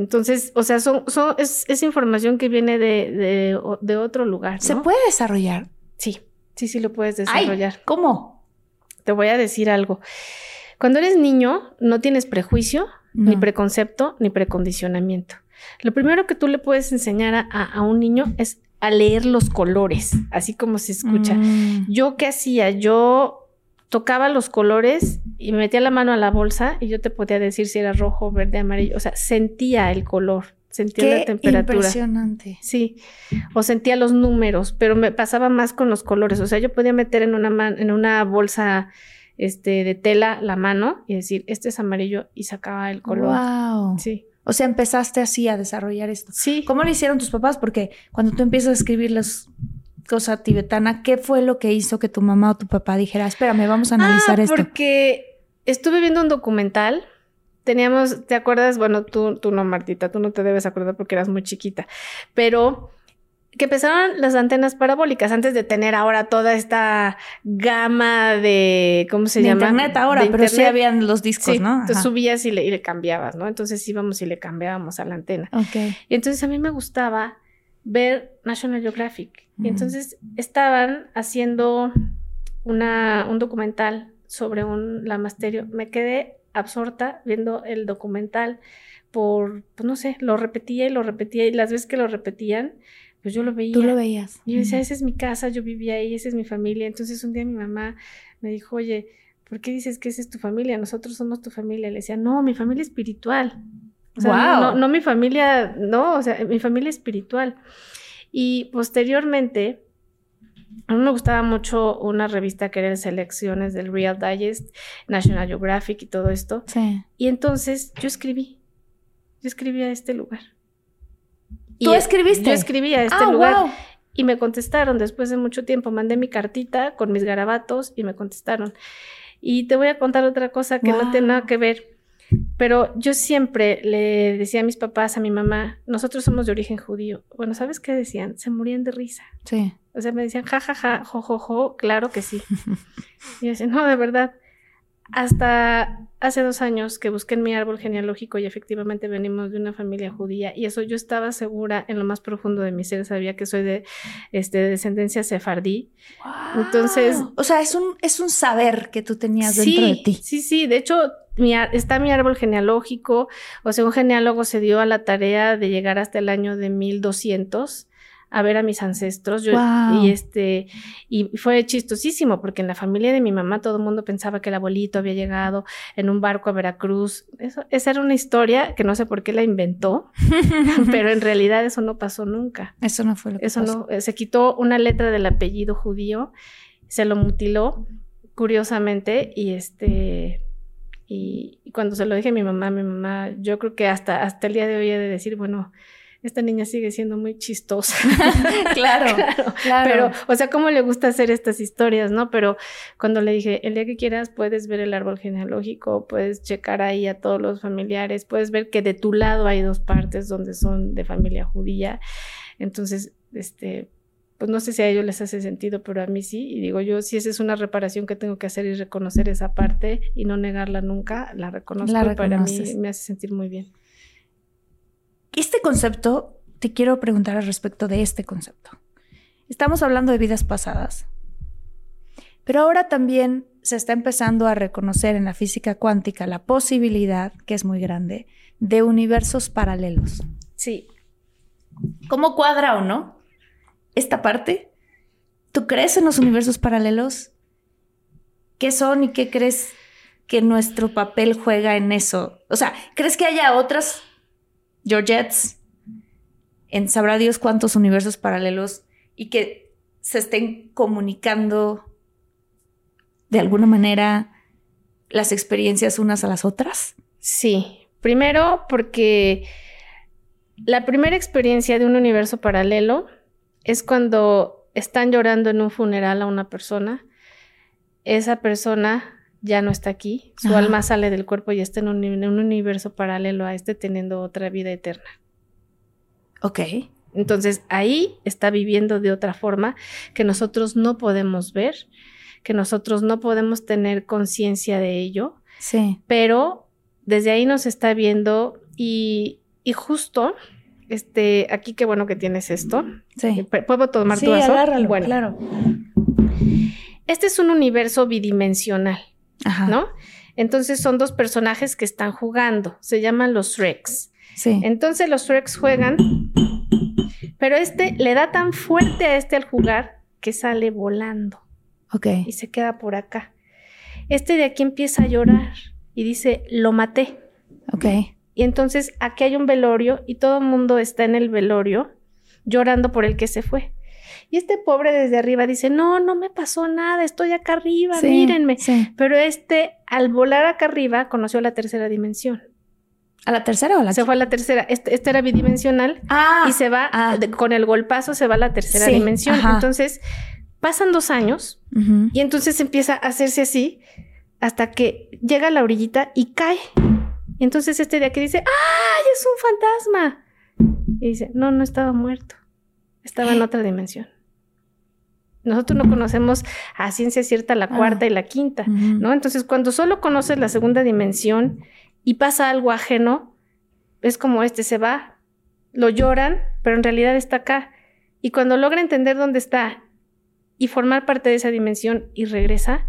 Entonces, o sea, son, son, es, es información que viene de, de, otro lugar. ¿Se puede desarrollar? Sí, sí, sí lo puedes desarrollar. ¿Cómo? Te voy a decir algo. Cuando eres niño, no tienes prejuicio, ni preconcepto, ni precondicionamiento. Lo primero que tú le puedes enseñar a, a un niño es a leer los colores, así como se escucha. Mm. Yo qué hacía? Yo tocaba los colores y me metía la mano a la bolsa y yo te podía decir si era rojo, verde, amarillo. O sea, sentía el color, sentía la temperatura. Impresionante. Sí. O sentía los números, pero me pasaba más con los colores. O sea, yo podía meter en una, en una bolsa este, de tela la mano y decir, este es amarillo y sacaba el color. Wow. Sí. O sea, empezaste así a desarrollar esto. Sí. ¿Cómo lo hicieron tus papás? Porque cuando tú empiezas a escribir los cosa tibetana, ¿qué fue lo que hizo que tu mamá o tu papá dijera, espérame, vamos a analizar ah, esto? Porque estuve viendo un documental. Teníamos, ¿te acuerdas? Bueno, tú, tú no, Martita, tú no te debes acordar porque eras muy chiquita, pero que empezaron las antenas parabólicas antes de tener ahora toda esta gama de, ¿cómo se llama? Internet ahora, pero sí habían los discos, ¿no? Entonces subías y le, y le, cambiabas, ¿no? Entonces íbamos y le cambiábamos a la antena. Ok. Y entonces a mí me gustaba ver National Geographic. Y entonces estaban haciendo una, un documental sobre un lamasterio. Me quedé absorta viendo el documental por, pues no sé, lo repetía y lo repetía y las veces que lo repetían, pues yo lo veía. Tú lo veías. Y yo decía, esa es mi casa, yo vivía ahí, esa es mi familia. Entonces un día mi mamá me dijo, oye, ¿por qué dices que esa es tu familia? Nosotros somos tu familia. Le decía, no, mi familia espiritual. O sea, no, no, mi familia, no, o sea, mi familia espiritual. Y posteriormente, a mí me gustaba mucho una revista que era selecciones del Real Digest, National Geographic y todo esto. Sí. Y entonces yo escribí, yo escribí a este lugar. ¿Tú escribiste? Yo escribí a este Ah, lugar. wow. Y me contestaron después de mucho tiempo. Mandé mi cartita con mis garabatos y me contestaron. Y te voy a contar otra cosa que no tiene nada que ver. Pero yo siempre le decía a mis papás, a mi mamá, nosotros somos de origen judío. Bueno, ¿sabes qué decían? Se morían de risa. Sí. O sea, me decían, ja, ja, ja, jo, jo, jo, claro que sí. y yo decía, no, de verdad. Hasta hace dos años que busqué en mi árbol genealógico y efectivamente venimos de una familia judía y eso yo estaba segura en lo más profundo de mi ser, sabía que soy de, este, de descendencia sefardí. Entonces- Wow. o sea, es un, es un saber que tú tenías dentro de ti. Sí, sí, de hecho mi está mi árbol genealógico, o sea, un genealógo se dio a la tarea de llegar hasta el año de 1200 a ver a mis ancestros. Yo, Wow. Y este, y fue chistosísimo, porque en la familia de mi mamá todo el mundo pensaba que el abuelito había llegado en un barco a Veracruz. Eso, esa era una historia que no sé por qué la inventó, pero en realidad eso no pasó nunca. Eso no fue lo que Eso pasó. no, eh, se quitó una letra del apellido judío, se lo mutiló, curiosamente, y este, y, y cuando se lo dije a mi mamá, mi mamá, yo creo que hasta, hasta el día de hoy he de decir, bueno, esta niña sigue siendo muy chistosa. claro, Claro. claro. Pero, o sea, cómo le gusta hacer estas historias, ¿no? Pero cuando le dije, el día que quieras puedes ver el árbol genealógico, puedes checar ahí a todos los familiares, puedes ver que de tu lado hay dos partes donde son de familia judía. Entonces, este, pues no sé si a ellos les hace sentido, pero a mí sí. Y digo, yo si esa es una reparación que tengo que hacer y reconocer esa parte y no negarla nunca, la reconozco La y para mí me hace sentir muy bien. Este concepto, te quiero preguntar al respecto de este concepto. Estamos hablando de vidas pasadas, pero ahora también se está empezando a reconocer en la física cuántica la posibilidad, que es muy grande, de universos paralelos. Sí, ¿Cómo cuadra o no esta parte? ¿Tú crees en los universos paralelos? ¿Qué son y qué crees que nuestro papel juega en eso? O sea, ¿crees que haya otras Georgettes en sabrá Dios cuántos universos paralelos y que se estén comunicando de alguna manera las experiencias unas a las otras? Sí, primero porque la primera experiencia de un universo paralelo es cuando están llorando en un funeral a una persona, esa persona ya no está aquí, su Ajá. alma sale del cuerpo y está en un, en un universo paralelo a este teniendo otra vida eterna. Ok. Entonces ahí está viviendo de otra forma que nosotros no podemos ver, que nosotros no podemos tener conciencia de ello Sí. pero desde ahí nos está viendo y, y justo, este, aquí qué bueno que tienes esto. Sí. P- ¿Puedo tomar Sí, tu vaso? agárralo, Bueno, claro. este es un universo bidimensional, Ajá. ¿no? Entonces son dos personajes que están jugando, se llaman los Shreks. Sí. Entonces los Shreks juegan, pero este le da tan fuerte a este al jugar que sale volando. Ok. y se queda por acá. Este de aquí empieza a llorar y dice, lo maté. Ok. Y entonces aquí hay un velorio y todo el mundo está en el velorio llorando por el que se fue. Y este pobre desde arriba dice, no, no me pasó nada, estoy acá arriba, Sí, mírenme. sí. Pero este, al volar acá arriba, conoció la tercera dimensión. ¿A la tercera o a la Se fue a la tercera. Este, este era bidimensional Ah, y se va, ah. de- con el golpazo se va a la tercera Sí, dimensión. ajá. Entonces, pasan dos años y entonces empieza a hacerse así hasta que llega a la orillita y cae. Y entonces este de aquí dice, ¡ay, es un fantasma! Y dice, no, no estaba muerto. Estaba en otra dimensión. Nosotros no conocemos a ciencia cierta la Ah. cuarta y la quinta. ¿no? Entonces, cuando solo conoces la segunda dimensión y pasa algo ajeno, es como este se va, lo lloran, pero en realidad está acá. Y cuando logra entender dónde está y formar parte de esa dimensión y regresa,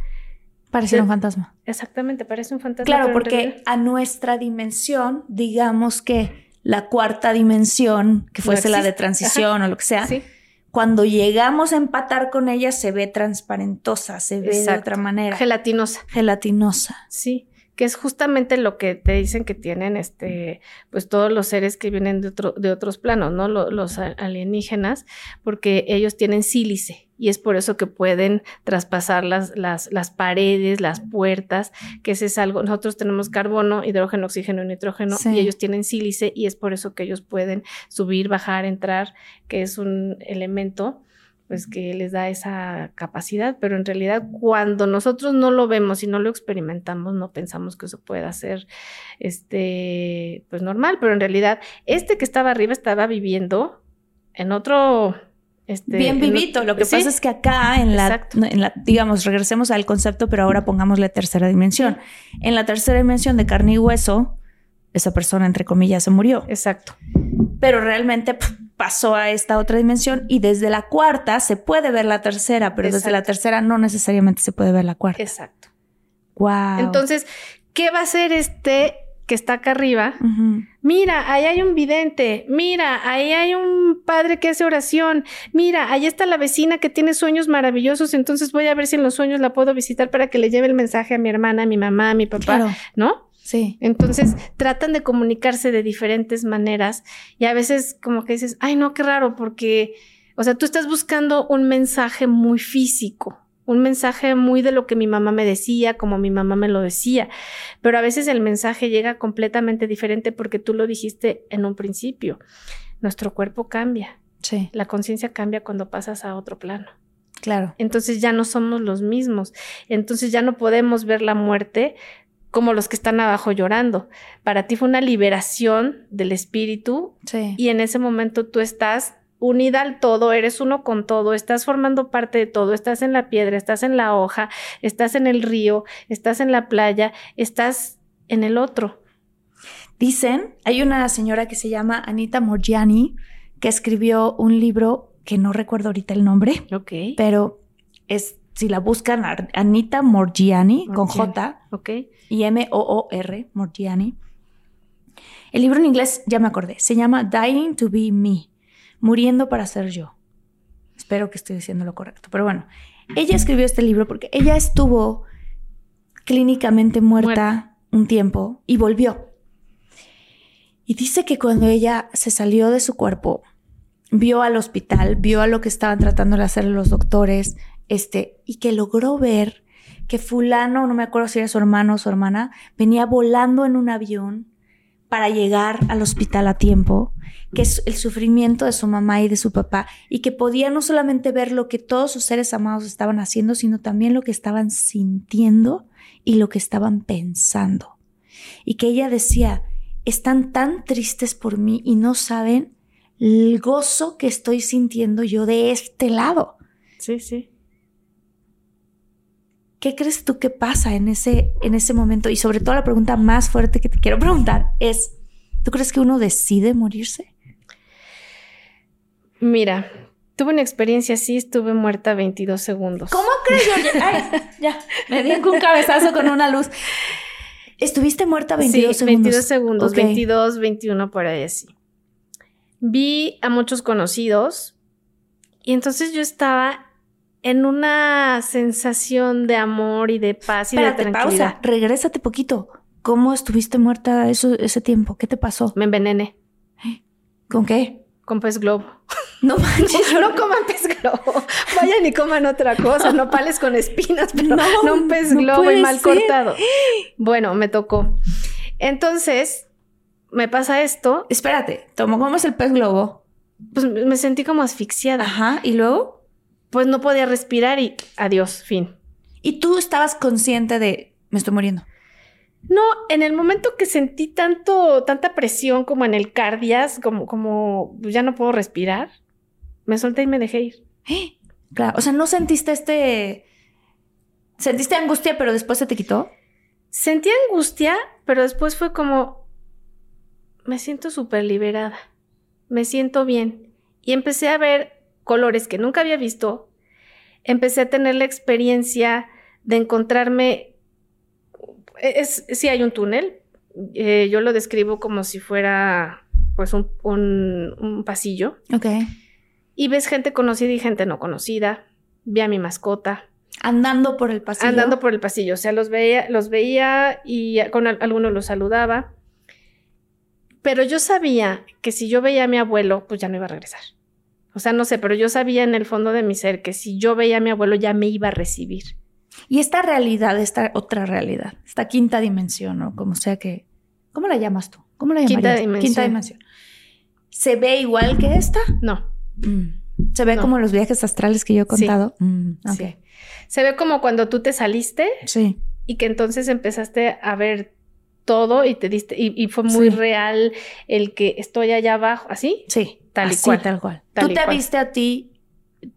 Pareciera un fantasma. exactamente, parece un fantasma. Claro, porque realidad- a nuestra dimensión, digamos que la cuarta dimensión, que No fuese la de transición o lo que sea, Sí, cuando llegamos a empatar con ella se ve transparentosa, se ve de otra manera. Gelatinosa. Gelatinosa. Sí, que es justamente lo que te dicen que tienen este, pues todos los seres que vienen de, otro, de otros planos, ¿no? Lo- los alienígenas, porque ellos tienen sílice y es por eso que pueden traspasar las, las, las paredes, las puertas, que ese es algo, nosotros tenemos carbono, hidrógeno, oxígeno y nitrógeno Sí. y ellos tienen sílice y es por eso que ellos pueden subir, bajar, entrar, que es un elemento pues que les da esa capacidad, pero en realidad cuando nosotros no lo vemos y no lo experimentamos, no pensamos que eso pueda ser este pues normal, pero en realidad este que estaba arriba estaba viviendo en otro este Bien en vivito. Lo que sí, pasa es que acá en la, Exacto. en la, digamos, regresemos al concepto, pero ahora pongamos la tercera dimensión. En la tercera dimensión de carne y hueso, esa persona, entre comillas, se murió. Exacto. Pero realmente pasó a esta otra dimensión y desde la cuarta se puede ver la tercera, pero desde la tercera no necesariamente se puede ver la cuarta. Exacto. Wow. Entonces, ¿qué va a hacer este que está acá arriba? Mira, ahí hay un vidente. Mira, ahí hay un padre que hace oración. Mira, ahí está la vecina que tiene sueños maravillosos. Entonces voy a ver si en los sueños la puedo visitar para que le lleve el mensaje a mi hermana, a mi mamá, a mi papá, Claro. ¿no? Sí. Entonces tratan de comunicarse de diferentes maneras y a veces como que dices, ay no, qué raro, porque, o sea, tú estás buscando un mensaje muy físico, un mensaje muy de lo que mi mamá me decía, como mi mamá me lo decía, pero a veces el mensaje llega completamente diferente porque tú lo dijiste en un principio. Nuestro cuerpo cambia, Sí. la conciencia cambia cuando pasas a otro plano. Claro. Entonces ya no somos los mismos. Entonces ya no podemos ver la muerte como los que están abajo llorando. Para ti fue una liberación del espíritu Sí. y en ese momento tú estás unida al todo, eres uno con todo, estás formando parte de todo, estás en la piedra, estás en la hoja, estás en el río, estás en la playa, estás en el otro. Dicen, hay una señora que se llama Anita Morgiani que escribió un libro que no recuerdo ahorita el nombre, Ok. pero es si la buscan Anita Morgiani con. J Ok. y M O O R Morgiani. El libro en inglés ya me acordé, se llama Dying to be me, muriendo para ser yo. Espero que estoy diciendo lo correcto, pero bueno, ella escribió este libro porque ella estuvo clínicamente muerta, Muerta. un tiempo y volvió. Y dice que cuando ella se salió de su cuerpo, vio al hospital, vio a lo que estaban tratando de hacer los doctores, este, y que logró ver que fulano, no me acuerdo si era su hermano o su hermana, venía volando en un avión para llegar al hospital a tiempo, que es el sufrimiento de su mamá y de su papá, y que podía no solamente ver lo que todos sus seres amados estaban haciendo, sino también lo que estaban sintiendo y lo que estaban pensando. Y que ella decía, están tan tristes por mí y no saben el gozo que estoy sintiendo yo de este lado. Sí, sí. ¿Qué crees tú que pasa en ese, en ese momento? Y sobre todo la pregunta más fuerte que te quiero preguntar es, ¿tú crees que uno decide morirse? Mira, tuve una experiencia así, estuve muerta 22 segundos. ¿Cómo crees, Georgia? Ay, ya, me di un cabezazo con una luz. Estuviste muerta 22 sí, segundos. 22 segundos, Ok. 22, 21 por ahí así. Vi a muchos conocidos y entonces yo estaba en una sensación de amor y de paz y Espérate, de tranquilidad. pausa. Regrésate poquito. ¿Cómo estuviste muerta eso, ese tiempo? ¿Qué te pasó? Me envenené ¿Con qué? con pez globo. No manches. No, no coman pez globo. Vayan y coman otra cosa, nopales con espinas, pero No, no, un pez no globo y mal ser. cortado. Bueno, me tocó. Entonces, me pasa esto, Espérate, tomó cómo es el pez globo. pues me sentí como asfixiada. Ajá, ¿y luego? Pues no podía respirar y adiós, fin. Y tú estabas consciente de, me estoy muriendo. No, en el momento que sentí tanto, tanta presión como en el cardias, como, como pues, ya no puedo respirar, me solté y me dejé ir. ¡Eh! Claro, o sea, no sentiste este... Sentiste angustia, pero después se te quitó. Sentí angustia, pero después fue como, me siento súper liberada, me siento bien. Y empecé a ver colores que nunca había visto. Empecé a tener la experiencia de encontrarme, es, sí hay un túnel, eh, yo lo describo como si fuera pues un, un- un pasillo. Ok. Y ves gente conocida y gente no conocida. Vi a mi mascota. Andando por el pasillo. Andando por el pasillo. O sea, los veía, los veía y con algunos los saludaba. Pero yo sabía que si yo veía a mi abuelo, pues ya no iba a regresar. O sea, no sé, pero yo sabía en el fondo de mi ser que si yo veía a mi abuelo ya me iba a recibir. Y esta realidad, esta otra realidad, esta quinta dimensión, o como sea que... ¿Cómo la llamas tú? ¿Cómo la llamas? Quinta dimensión. Quinta dimensión. ¿Se ve igual que esta? No. Mm. ¿Se ve No. como los viajes astrales que yo he Sí. contado? Mm. Sí. Se ve como cuando tú te saliste Sí. y que entonces empezaste a ver todo y te diste, y, y fue muy Sí. real el que estoy allá abajo, ¿así? Sí. Tal y así, cual. tal cual. Tal ¿Tú y te cual. viste a ti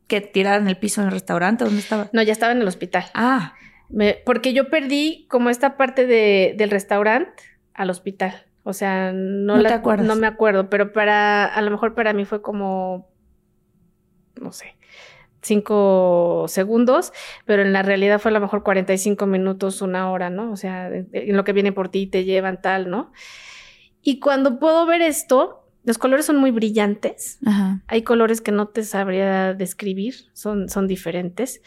que tirada en el piso en el restaurante? ¿Dónde estaba? No, ya estaba en el hospital. Ah, Me- porque yo perdí como esta parte de- del restaurante al hospital. O sea, no, No la- te acuerdas. No me acuerdo, pero para, a lo mejor para mí fue como, no sé, cinco segundos, pero en la realidad fue a lo mejor 45 minutos, una hora, ¿no? O sea, en lo que viene por ti y te llevan tal, ¿no? Y cuando puedo ver esto, los colores son muy brillantes. ajá. Hay colores que no te sabría describir, son, son diferentes,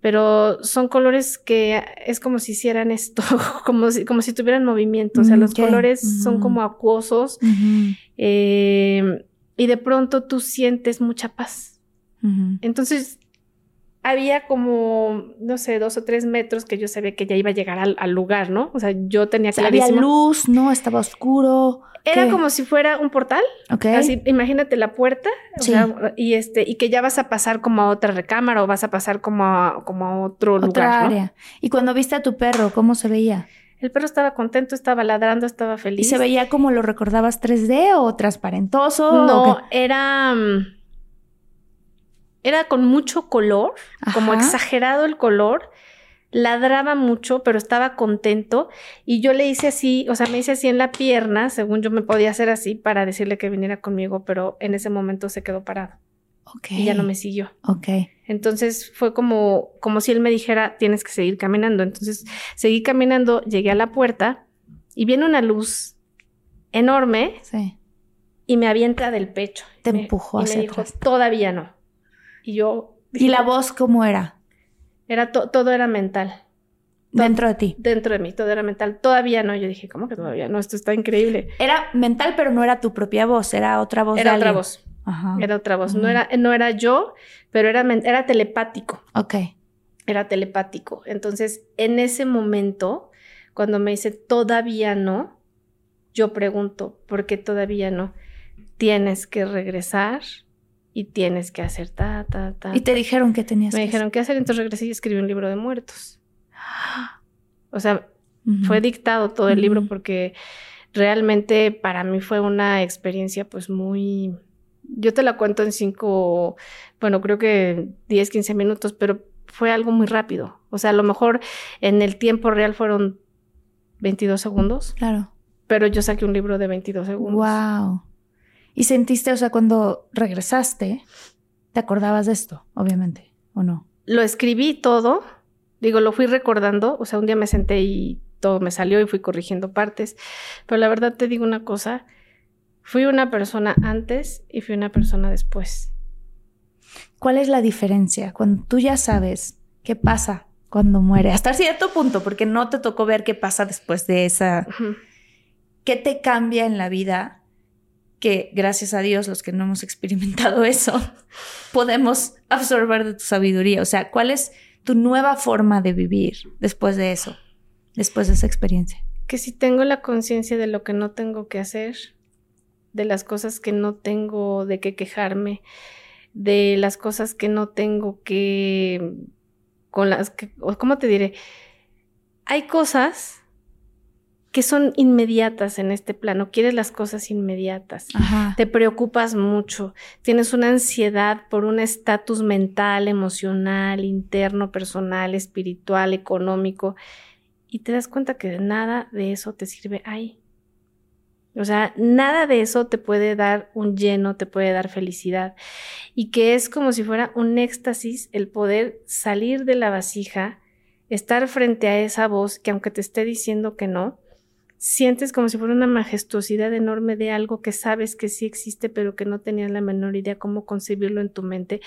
pero son colores que es como si hicieran esto, como si, como si tuvieran movimiento. O sea, Mm, los colores son Ujú. como acuosos eh, y de pronto tú sientes mucha paz. Entonces, había como, no sé, dos o tres metros que yo sabía que ya iba a llegar al, al lugar, ¿no? O sea, yo tenía O sea, había clarísimo. luz, no, estaba oscuro. Era ¿Qué? como si fuera un portal. Ok. Así, imagínate la puerta, o Sí. sea, y este, y que ya vas a pasar como a otra recámara o vas a pasar como a, como a otro Otra lugar, ¿no? área. Y cuando viste a tu perro, ¿cómo se veía? El perro estaba contento, estaba ladrando, estaba ¿Y feliz. se veía como lo recordabas 3D o transparentoso? o No, qué? era mm, era con mucho color, como exagerado el color. Ladraba mucho, pero estaba contento. Y yo le hice así, o sea, me hice así en la pierna, según yo me podía hacer así para decirle que viniera conmigo, pero en ese momento se quedó parado Ok. y ya no me siguió. Ok. Entonces fue como, como si él me dijera, tienes que seguir caminando. Entonces seguí caminando, llegué a la puerta y viene una luz enorme Sí. y me avienta del pecho. Te Y me- empujó y me dijo, atrás. todavía no. Y yo... ¿Y la voz cómo era? Era to- todo era mental. Dentro de ti. Dentro de mí, todo era mental. Todavía no. Yo dije, ¿cómo que todavía no? Esto está increíble. Era mental, pero no era tu propia voz, era otra voz. de Era otra voz. Ajá. Era otra voz. No era, no era yo, pero era, era telepático. Ok. era telepático. Entonces, en ese momento, cuando me dice todavía no, yo pregunto, ¿por qué todavía no? Tienes que regresar y tienes que hacer ta, ta, ta. Y te dijeron que tenías me que dijeron qué hacer, entonces regresé y escribí un libro de muertos. O sea, hacer. Fue dictado todo el libro porque realmente para mí fue una experiencia pues muy... Yo te la cuento en cinco, bueno, creo que 10, 15 minutos, pero fue algo muy rápido. O sea, a lo mejor en el tiempo real fueron 22 segundos, Claro. pero yo saqué un libro de 22 segundos. Wow. Y sentiste, o sea, cuando regresaste, te acordabas de esto, obviamente, ¿o no? Lo escribí todo, digo, lo fui recordando, o sea, un día me senté y todo me salió y fui corrigiendo partes, pero la verdad te digo una cosa, fui una persona antes y fui una persona después. ¿Cuál es la diferencia cuando tú ya sabes qué pasa cuando muere? Hasta cierto punto, porque no te tocó ver qué pasa después de esa... Ujú. ¿Qué te cambia en la vida? Que gracias a Dios, los que no hemos experimentado eso, podemos absorber de tu sabiduría. O sea, ¿cuál es tu nueva forma de vivir después de eso? Después de esa experiencia. Que si tengo la conciencia de lo que no tengo que hacer, de las cosas que no tengo de qué quejarme, de las cosas que no tengo que con las que cómo te diré, hay cosas que son inmediatas en este plano, quieres las cosas inmediatas. Ajá. Te preocupas mucho, tienes una ansiedad por un estatus mental, emocional, interno, personal, espiritual, económico, y te das cuenta que nada de eso te sirve ahí. O sea, nada de eso te puede dar un lleno, te puede dar felicidad. Y que es como si fuera un éxtasis el poder salir de la vasija, estar frente a esa voz que aunque te esté diciendo que no, sientes como si fuera una majestuosidad enorme de algo que sabes que sí existe, pero que no tenías la menor idea cómo concebirlo en tu mente.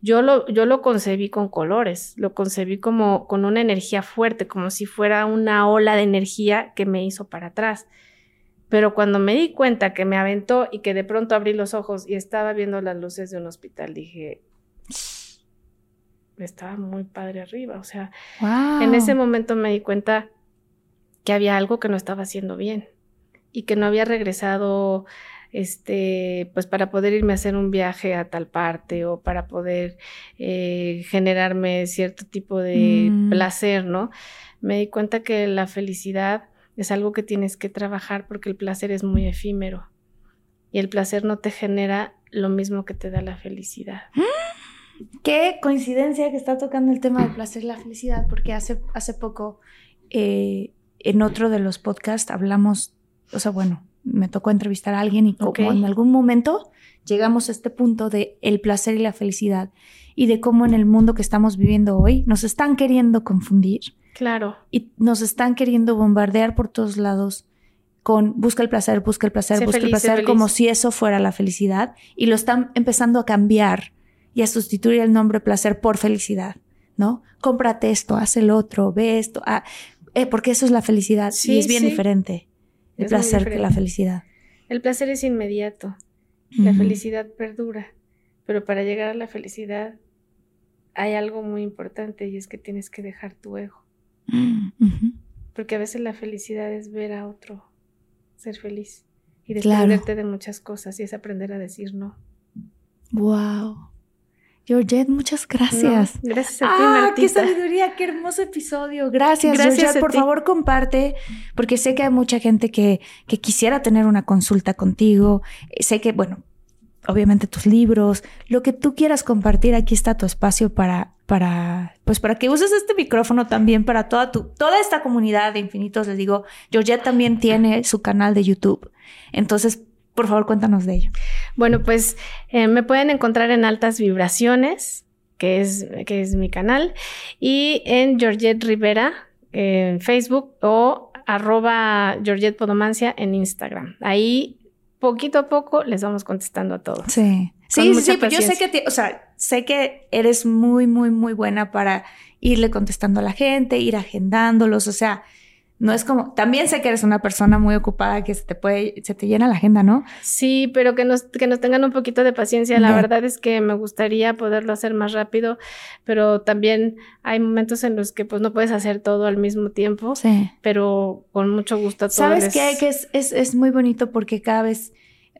Yo lo, yo lo concebí con colores, lo concebí como con una energía fuerte, como si fuera una ola de energía que me hizo para atrás. Pero cuando me di cuenta que me aventó y que de pronto abrí los ojos y estaba viendo las luces de un hospital, dije, estaba muy padre arriba. O sea, en ese momento me di cuenta que había algo que no estaba haciendo bien y que no había regresado este, pues para poder irme a hacer un viaje a tal parte o para poder eh, generarme cierto tipo de Mm. placer, ¿no? Me di cuenta que la felicidad es algo que tienes que trabajar porque el placer es muy efímero y el placer no te genera lo mismo que te da la felicidad. Qué coincidencia que está tocando el tema del placer y la felicidad, porque hace, hace poco eh, en otro de los podcasts hablamos, o sea, bueno, me tocó entrevistar a alguien y como en algún momento llegamos a este punto de el placer y la felicidad y de cómo en el mundo que estamos viviendo hoy nos están queriendo confundir Claro, y nos están queriendo bombardear por todos lados con busca el placer, busca el placer, Sé busca feliz, el placer, como si eso fuera la felicidad y lo están empezando a cambiar y a sustituir el nombre placer por felicidad, ¿no? Cómprate esto, haz el otro, ve esto, ah, eh, porque eso es la felicidad y Sí, es bien sí. diferente el Es placer que la felicidad. el placer es inmediato. La felicidad perdura, pero para llegar a la felicidad hay algo muy importante y es que tienes que dejar tu ego, porque a veces la felicidad es ver a otro ser feliz y Claro. desprenderte de muchas cosas y es aprender a decir no. Wow. Georgette, muchas gracias. No, gracias a ti, Ah, Martita. qué sabiduría, qué hermoso episodio. Gracias, Gracias Georgette. Por ti. favor, comparte, porque sé que hay mucha gente que, que quisiera tener una consulta contigo. Sé que, bueno, obviamente tus libros, lo que tú quieras compartir, aquí está tu espacio para, para, pues para que uses este micrófono también para toda tu, toda esta comunidad de infinitos. Les digo, Georgette también tiene su canal de YouTube. Entonces, por favor, cuéntanos de ello. Bueno, pues eh, me pueden encontrar en Altas Vibraciones, que es, que es mi canal, y en Georgette Rivera en Facebook o arroba Georgette Podomancia en Instagram. Ahí poquito a poco les vamos contestando a todos. Sí. Con Sí, sí, sí, pues yo sé paciencia. que, o sea, sé que eres muy, muy, muy buena para irle contestando a la gente, ir agendándolos, o sea, no es como, también sé que eres una persona muy ocupada que se te puede, se te llena la agenda, ¿no? Sí, pero que nos, que nos tengan un poquito de paciencia. La verdad es que me gustaría poderlo hacer más rápido, pero también hay momentos en los que pues no puedes hacer todo al mismo tiempo, Sí. pero con mucho gusto a todos. ¿Sabes les- qué? Que es, es, es muy bonito porque cada vez,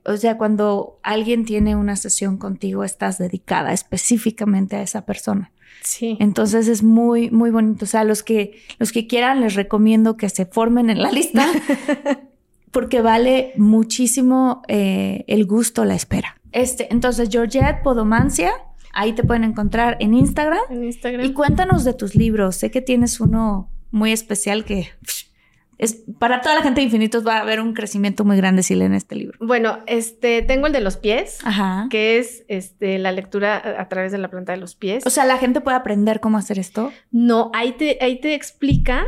o sea, cuando alguien tiene una sesión contigo, estás dedicada específicamente a esa persona. Sí. Entonces es muy, muy bonito. O sea, los que, los que quieran, les recomiendo que se formen en la lista porque vale muchísimo eh, el gusto, la espera. Este, entonces, Georgette Podomancia, ahí te pueden encontrar en Instagram. En Instagram. Y cuéntanos de tus libros. Sé que tienes uno muy especial que es para toda la gente de infinitos va a haber un crecimiento muy grande si leen este libro. Bueno, este, tengo el de los pies, Ajá. que es este, la lectura a, a través de la planta de los pies. O sea, la gente puede aprender cómo hacer esto. no, ahí te, ahí te explica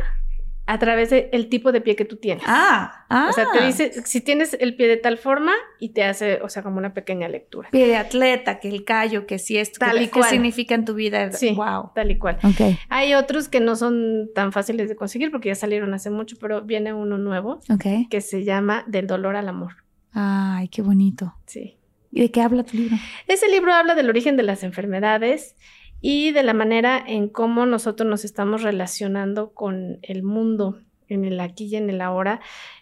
a través del tipo de pie que tú tienes. Ah, ah. O sea, te dice si tienes el pie de tal forma y te hace, o sea, como una pequeña lectura. pie de atleta, que el callo, que si esto, Tal que, y qué cual. significa en tu vida. Sí. Wow. Tal y cual. Ok, Hay otros que no son tan fáciles de conseguir porque ya salieron hace mucho, pero viene uno nuevo ok. que se llama Del dolor al amor. Ay, qué bonito. Sí. ¿Y de qué habla tu libro? Ese libro habla del origen de las enfermedades y de la manera en cómo nosotros nos estamos relacionando con el mundo en el aquí y en el ahora,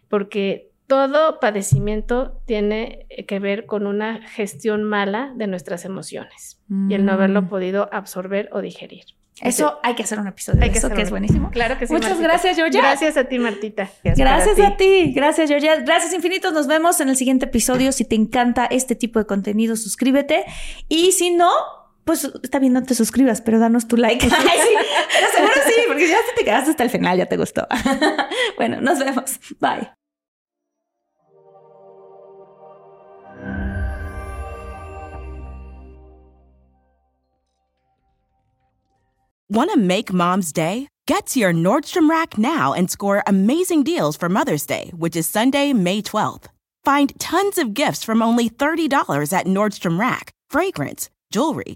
porque todo padecimiento tiene que ver con una gestión mala de nuestras emociones y el no haberlo Mm. podido absorber o digerir. Eso hay que hacer un episodio Hay de que eso, que es buenísimo. Claro que sí. Muchas Martita. gracias, Georgia. Gracias a ti, Martita. Gracias a ti, gracias Georgia, gracias infinitos, nos vemos en el siguiente episodio. Si te encanta este tipo de contenido, suscríbete y si no, pues está bien, no te suscribas, pero danos tu like. Ay, sí, pero seguro sí, porque ya si te quedaste hasta el final, ya te gustó. bueno, nos vemos, bye. Want to make mom's day? Get to your Nordstrom Rack now and score amazing deals for Mother's Day, which is Sunday, May 12th. Find tons of gifts from only $30 at Nordstrom Rack fragrance, jewelry,